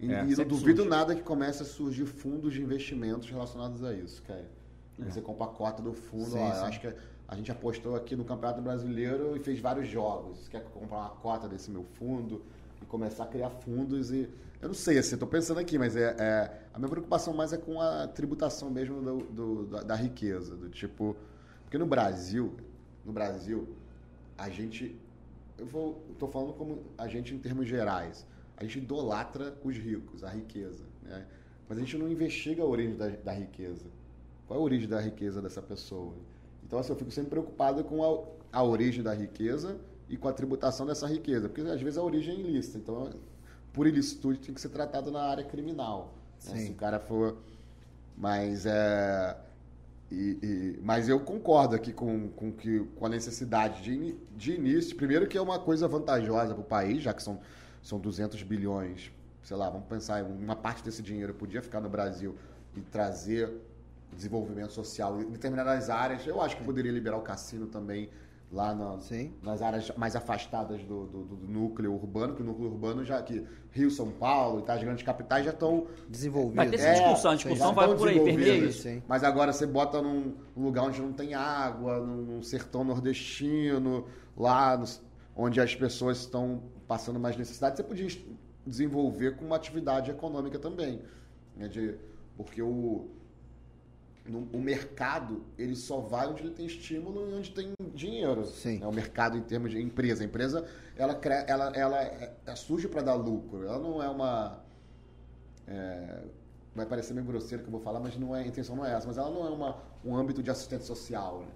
E, É, e não duvido surge. nada que comece a surgir fundos de investimentos relacionados a isso, cara. Você compra a cota do fundo, É. Sim, ó, eu sim. acho que a gente apostou aqui no Campeonato Brasileiro e fez vários jogos. Quer comprar uma cota desse meu fundo e começar a criar fundos e. Eu não sei, assim, estou pensando aqui, mas é, é- a minha preocupação mais é com a tributação mesmo do, do- da, da riqueza. Do tipo. Porque no Brasil, no Brasil, a gente. Eu vou. Estou falando como a gente em termos gerais. A gente idolatra os ricos, a riqueza. Né? Mas a gente não investiga a origem da, da riqueza. Qual é a origem da riqueza dessa pessoa? Então, assim, eu fico sempre preocupado com a, a origem da riqueza e com a tributação dessa riqueza, porque às vezes a origem é ilícita. Então, por ilicitude, tem que ser tratado na área criminal. né? Se o cara for. Mas é. e- e- mas eu concordo aqui com, com, que, com a necessidade de, de início. Primeiro, que é uma coisa vantajosa para o país, já que são, são 200 bilhões. Sei lá, vamos pensar, uma parte desse dinheiro podia ficar no Brasil e trazer desenvolvimento social em determinadas áreas. Eu acho que poderia liberar o cassino também lá na- Sim. nas áreas mais afastadas do, do- do núcleo urbano, que o núcleo urbano já que Rio, São Paulo e tá, as grandes capitais já estão Desenvolvido. Vai ter essa É, discussão, a já discussão vai por aí, permeia. Mas agora você bota num lugar onde não tem água, num, num sertão nordestino, lá nos- onde as pessoas estão passando mais necessidade, você podia es- desenvolver com uma atividade econômica também. né, de- porque o, no- o mercado, ele só vai onde ele tem estímulo e onde tem dinheiro. Sim. É o mercado em termos de empresa. A empresa, ela, cre- ela, ela é, é surge para dar lucro. Ela não é uma... é, vai parecer meio grosseiro que eu vou falar, mas não é, a intenção não é essa. Mas ela não é uma, um âmbito de assistente social. Né?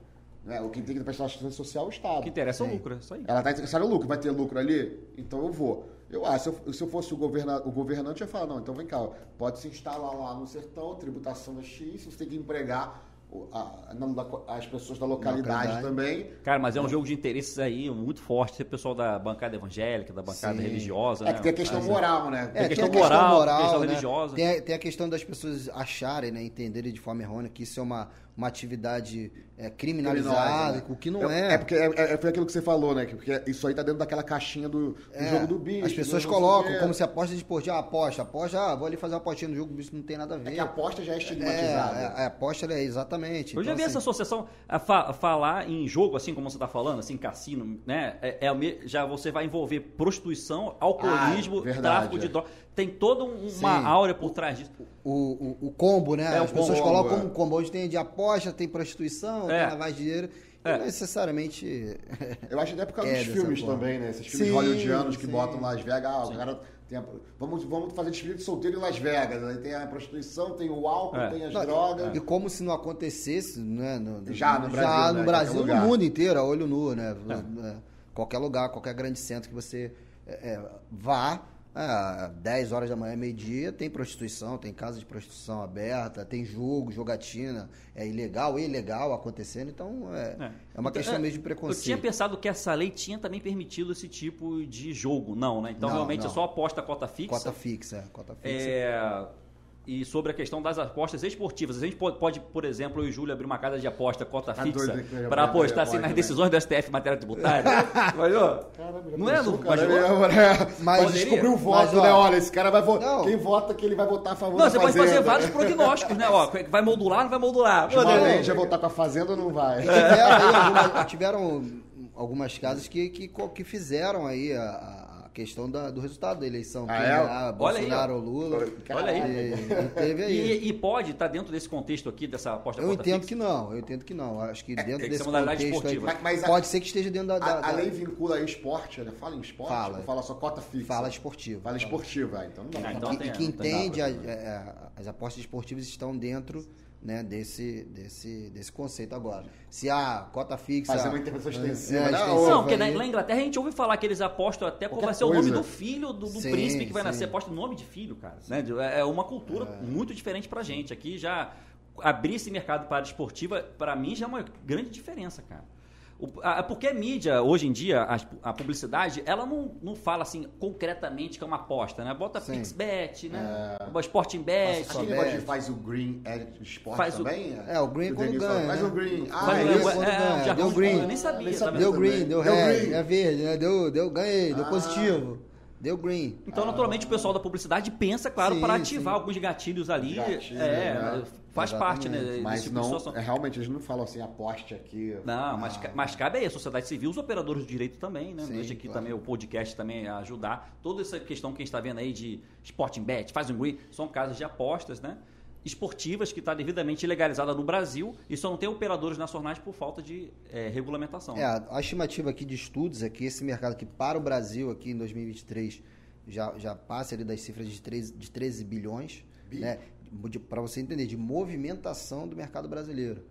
Né? O que tem que prestar assistência social é o Estado. O que interessa é o lucro, é isso aí. Ela está interessada no lucro, vai ter lucro ali? Então eu vou. Eu acho, se eu, se eu fosse o, governa, o governante, eu ia falar, não, então vem cá, pode se instalar lá no sertão, tributação é X, você tem que empregar a- na- as pessoas da localidade, Localidade. também. Cara, mas é um jogo de interesses aí muito forte. Tem o pessoal da bancada evangélica, da bancada Sim. religiosa, É né? que tem a questão moral, né? É, questão tem a moral, questão moral, questão né? religiosa. Tem, a, tem a questão das pessoas acharem, né, entenderem de forma errônea que isso é uma, uma atividade é, criminalizada, o que não é. É porque é, é, foi aquilo que você falou, né? que- Porque isso aí tá dentro daquela caixinha do, do É, jogo do bicho. As pessoas colocam como se aposta de. Ah, aposta, aposta, ah, vou ali fazer uma apostinha no jogo do bicho, não tem nada a ver. É que a aposta já é É, estigmatizada. a, a aposta é exatamente. Eu já Então, vi assim, essa associação a fa- falar em jogo, assim como você está falando, assim, cassino, né? É, é já você vai envolver prostituição, alcoolismo, Ah, verdade, tráfico de é. drogas. Tem toda um- uma Sim. áurea por trás disso. O, o, o combo, né? É, As pessoas combo, colocam é. como combo. Onde tem de aposta, tem prostituição, É. tem lavagem de dinheiro. É. Não necessariamente. [LAUGHS] Eu acho até por causa É, dos filmes forma. também, né? Esses filmes Sim, hollywoodianos que sim. botam Las Vegas. Ah, o cara tem a- vamos, vamos fazer desfile de solteiro em Las Vegas. Aí tem a prostituição, tem o álcool, É. tem as Não, drogas. E como se não acontecesse, né? No, Já no Brasil, já né, no Brasil, no lugar. mundo inteiro, a olho nu, né? É, Qualquer lugar, qualquer grande centro que você é, é, vá, é, 10 horas da manhã, meio-dia, tem prostituição, tem casa de prostituição aberta, tem jogo, jogatina, é ilegal e ilegal acontecendo, então é, é, uma Então, questão é, mesmo de Eu preconceito. tinha pensado que essa lei tinha também permitido esse tipo de jogo. Não, né? Então Não, realmente não. é só aposta cota fixa. Cota fixa, é, cota fixa. É, e sobre a questão das apostas esportivas. A gente pode, pode, por exemplo, eu e o Júlio abrir uma casa de aposta cota Tá fixa para apostar aposta assim, nas também. decisões do STF em matéria tributária. [LAUGHS] Imaginou? Caramba, Não é? Não cara, imaginou? ele é- Mas- Pode descobrir o Mas, voto, ó, né? Olha, esse cara vai votar. Não. Quem vota que ele vai votar a favor Não, da você pode fazenda. fazer vários prognósticos, né? Ó, vai modular, não vai modular. Né? vai votar com a fazenda ou não vai? Tiveram, aí algumas, tiveram algumas casas que, que, que fizeram aí a, a questão da- do resultado da eleição. Ah, é? ganhar, Olha aí, Bolsonaro ou Lula. Olha aí. E, e teve aí. E, e pode estar dentro desse contexto aqui, dessa aposta eu entendo fixa? que não, eu entendo que não. Acho que dentro tem que desse contexto aí, esportiva. Mas- mas a- pode ser que esteja dentro da... da- A, a da- lei vincula aí esporte, ela fala em esporte? Fala. Ou fala só cota fixa? Fala esportiva. Fala esportiva, ah, então não dá. Ah, então e, tem- e que não tem entende nada, a- é, é, as apostas esportivas estão dentro né, desse, desse, desse conceito agora. Se a cota fixa... Fazer uma extensiva, é, né? extensiva Ou- Não, porque na, aí- na Inglaterra a gente ouve falar que eles apostam até qual vai ser o nome do filho do, do Sim, príncipe que vai sim. nascer. Aposta o nome de filho, cara. Né? É uma cultura muito diferente pra gente. Aqui já abrir esse mercado para a esportiva, pra mim, já é uma grande diferença, cara. O- porque a mídia, hoje em dia, a, a publicidade, ela não, não fala assim concretamente que é uma aposta, né? Bota Sim. PixBet, né? Sporting Bet. Aquele negócio faz o green é esporte Faz o- também? É, o green O quando ganha, Faz né? o green. Ah, Faz é o- isso? quando é, ganha. o jargão Deu green. Eu nem sabia. Nem sabia. Deu green, deu Deu red, é verde, né? Deu, deu, ganhei, deu Ah. positivo. Deu green. Então, naturalmente, o pessoal da publicidade pensa, claro, Sim, para ativar sim. alguns gatilhos ali. Gatilhos, é, né? faz parte, né? Exatamente. Mas tipo não, é, realmente, eles não falam assim, aposte aqui. Não, mas, ca- mas cabe aí a sociedade civil, os operadores de direito também, né? Sim, Deixa aqui claro. também o podcast também ajudar. Toda essa questão que a gente está vendo aí de Sporting Bet, faz um green, são casas de apostas, né? Esportivas que está devidamente legalizada no Brasil e só não tem operadores nacionais por falta de eh, regulamentação. É, a estimativa aqui de estudos é que esse mercado aqui para o Brasil aqui em 2023 já, já passa ali das cifras de 13, de 13 bilhões, Bi? né? Para você entender, de movimentação do mercado brasileiro.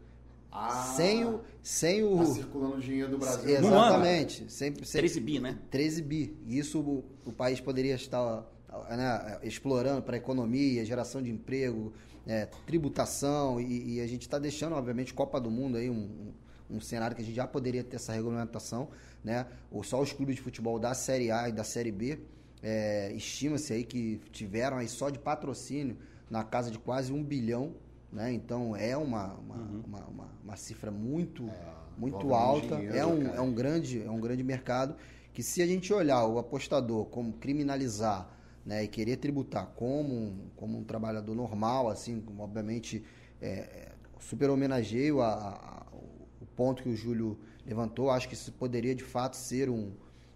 Ah, sem o. Sem o Tá circulando o dinheiro do Brasil. Exatamente. Sempre, sempre, 13 bi, né? 13 bi. E isso o, o país poderia estar né, explorando para a economia, geração de emprego, é, tributação, e, e a gente está deixando, obviamente, Copa do Mundo aí, um, um, um cenário que a gente já poderia ter essa regulamentação, né? Ou só os clubes de futebol da Série A e da Série B, é, estima-se aí que tiveram aí só de patrocínio na casa de quase um bilhão, né? Então é uma, uma, uma, uma, uma cifra muito, muito envolve alta, dinheiro, é um, cara. é um grande, é um grande mercado que se a gente olhar o apostador como criminalizar né, e querer tributar como um, como um trabalhador normal, assim, obviamente, é, é, super homenageio a- a- o ponto que o Júlio levantou. Acho que isso poderia de fato ser um,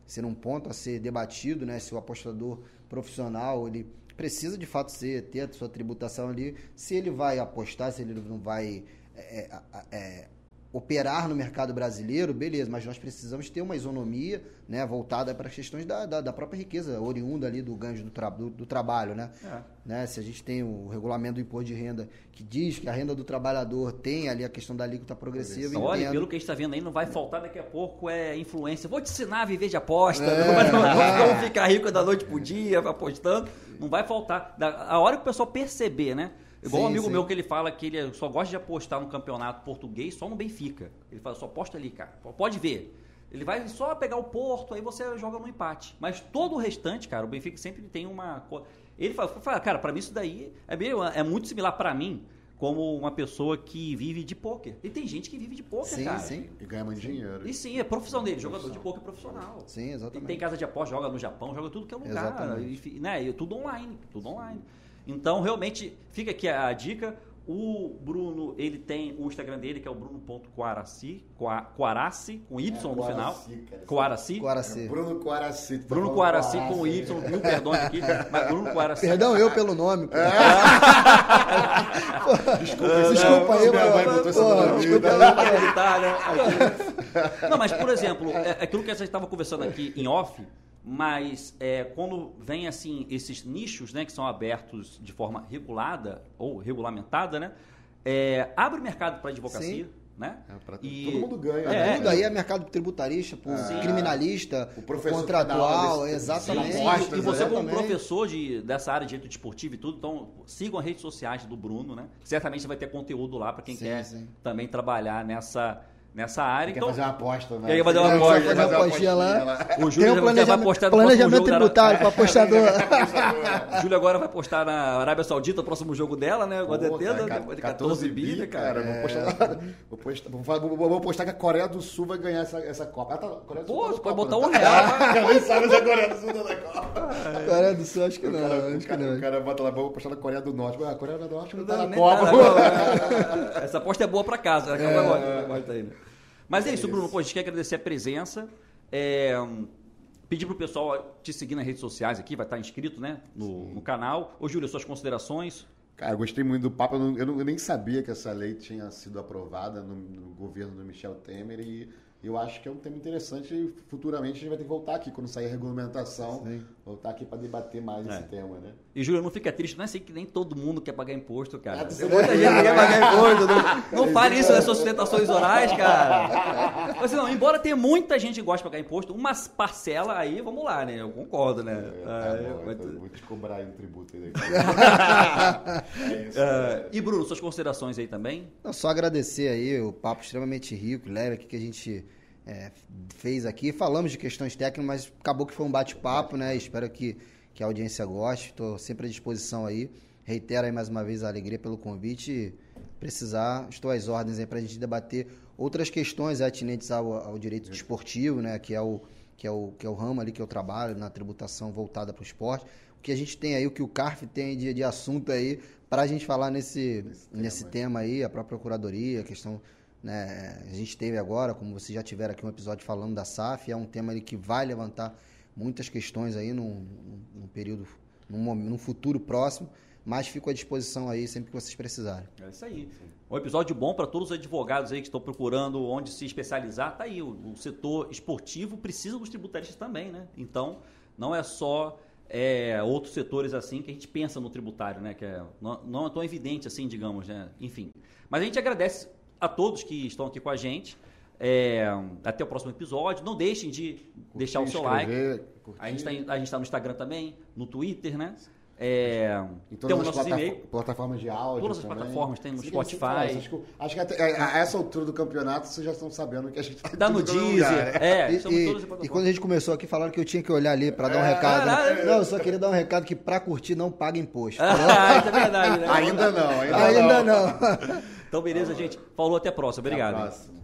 ser um ponto a ser debatido, né? Se o apostador profissional ele precisa de fato ser ter a sua tributação ali, se ele vai apostar, se ele não vai é, é, é, operar no mercado brasileiro, beleza, mas nós precisamos ter uma isonomia né, voltada para as questões da, da, da própria riqueza oriunda ali do ganho do, tra do, do trabalho, né? É. né? Se a gente tem o regulamento do imposto de renda que diz que a renda do trabalhador tem ali a questão da alíquota progressiva, olha, entendo. pelo que a gente está vendo aí, não vai faltar daqui a pouco é influência. Vou te ensinar a viver de aposta. É. [LAUGHS] Não ficar rico da noite pro dia, apostando. Não vai faltar. A hora que o pessoal perceber, né? Igual um Sim, amigo sim. meu que ele fala que ele só gosta de apostar no campeonato português só no Benfica. Ele fala, só aposta ali, cara. Pode ver. Ele vai só pegar o Porto, aí você joga no empate. Mas todo o restante, cara, o Benfica sempre tem uma. Ele fala, cara, pra mim isso daí é, meio, é muito similar pra mim como uma pessoa que vive de pôquer. E tem gente que vive de pôquer, Sim, cara. sim. E ganha muito dinheiro. E sim, é profissão dele, jogador de pôquer profissional. Sim, E exatamente. tem casa de aposta, joga no Japão, joga tudo que é lugar. Exatamente. E, né, e tudo online, tudo online. Então, realmente, fica aqui a, a dica. O Bruno, ele tem o Instagram dele, que é o bruno.quaraci, Qua- Quaraci, com Y É, no final. Quaraci, cara. Quaraci. Guaraci. Bruno Quaraci. tá Bruno Quaraci com Quaraci. Y, mil perdões aqui, [LAUGHS] mas Bruno Quaraci. Perdão eu pelo nome. pô. [LAUGHS] Desculpa, É, Desculpa aí, mãe botou Pô, desculpa aí. Não, pra gritar, né? Aqui. Não, mas por exemplo, é aquilo que a gente estava conversando aqui em off, mas é, quando vem assim esses nichos, né, que são abertos de forma regulada ou regulamentada, né, é, abre mercado para advocacia, Sim. né? É, pra- E- Todo mundo ganha. É, né? Tudo aí é mercado tributarista, por Sim. criminalista, O professor contratual, desse- exatamente. Sim, apostas, e você como professor de, dessa área de direito desportivo e tudo, então sigam as redes sociais do Bruno, né? Certamente vai ter conteúdo lá para quem Sim, quer sim. também trabalhar nessa, nessa área. Quer então, fazer uma aposta, né? Quer fazer uma aposta, fazer uma apostinha lá. o Tem Júlio um já vai planejamento, postar no planejamento tributário para apostador. [LAUGHS] O Júlio agora vai postar na Arábia Saudita o próximo jogo dela, né? Pô, certeza, cara, depois de 14 14 bi, né, cara? Vou postar, [LAUGHS] vou, postar, vou, vou- vou postar que a Coreia do Sul vai ganhar essa, essa Copa. Ah, tá, Coreia do Sul Pô, tá pode Copa, botar um tá? real. [LAUGHS] Nem sabe se a Coreia do Sul tá na Copa. Coreia do Sul, acho que O não. cara, o acho que cara- não. o cara bota lá, vou postar na Coreia do Norte. A Coreia do Norte não tá na nem Copa. tá Copa. Essa aposta é boa pra casa. né? Vai embora, vai embora aí, né? Mas é isso, Bruno. Pô, a gente quer agradecer a presença. É, pedir pro pessoal te seguir nas redes sociais aqui, vai estar inscrito, né? No, no canal. Ô, Júlio, suas considerações. Cara, eu gostei muito do papo. Eu, não- eu não- eu nem sabia que essa lei tinha sido aprovada no, no governo do Michel Temer e eu acho que é um tema interessante e futuramente a gente vai ter que voltar aqui quando sair a regulamentação, Sim. voltar aqui para debater mais É. esse tema, né? E, Júlio, não fica triste, não é assim que nem todo mundo quer pagar imposto, cara. Ah, Tem muita gente que quer pagar imposto. Não, não fale isso nas suas sustentações orais, cara. Mas, não, embora tenha muita gente que gosta de pagar imposto, umas parcela aí, vamos lá, né? Eu concordo, né? É, tá eu- bom, mas- então eu vou te cobrar aí um tributo aí. [LAUGHS] é isso. Ah, e, Bruno, suas considerações aí também? Não, só agradecer aí o papo extremamente rico, leve aqui que a gente é, fez aqui. Falamos de questões técnicas, mas acabou que foi um bate-papo, né? Espero que, que a audiência goste. Estou sempre à disposição aí. Reitero aí mais uma vez a alegria pelo convite. e Precisar, estou às ordens aí para a gente debater outras questões atinentes ao, ao direito desportivo, né? Que é o que é o que é o ramo ali que eu trabalho na tributação voltada para o esporte. O que a gente tem aí, o que o CARF tem de, de assunto aí para a gente falar nesse, nesse tema aí, a própria Procuradoria, a questão. Né, a gente teve agora, como vocês já tiveram aqui um episódio falando da SAF, é um tema que vai levantar muitas questões aí num, num- período, num, num futuro próximo, mas fico à disposição aí sempre que vocês precisarem. É isso aí. Um episódio bom para todos os advogados aí que estão procurando onde se especializar. Tá aí, o, o setor esportivo precisa dos tributaristas também, né? Então, não é só é, outros setores assim que a gente pensa no tributário, né? Que é, não, não é tão evidente assim, digamos, né? Enfim. Mas a gente agradece a todos que estão aqui com a gente. É, até o próximo episódio. Não deixem de deixar o seu like. Curtir. A gente está está no Instagram também, no Twitter, né? É, Em temos todas as plataformas de áudio. Todas as também. plataformas, tem no Sim, Spotify. sim, Acho que, até, a, a essa altura do campeonato vocês já estão sabendo que a gente tá Dá no todo Deezer. né? É, E, e- todas e quando a gente começou aqui, falaram que eu tinha que olhar ali para dar um recado. né? caralho. Não, eu só queria dar um recado que para curtir não paga imposto. [LAUGHS] Ah, é verdade, né? Ainda não, ainda, Ainda não. [LAUGHS] Então, beleza, gente. Falou, até a próxima. Até a Obrigado. próxima.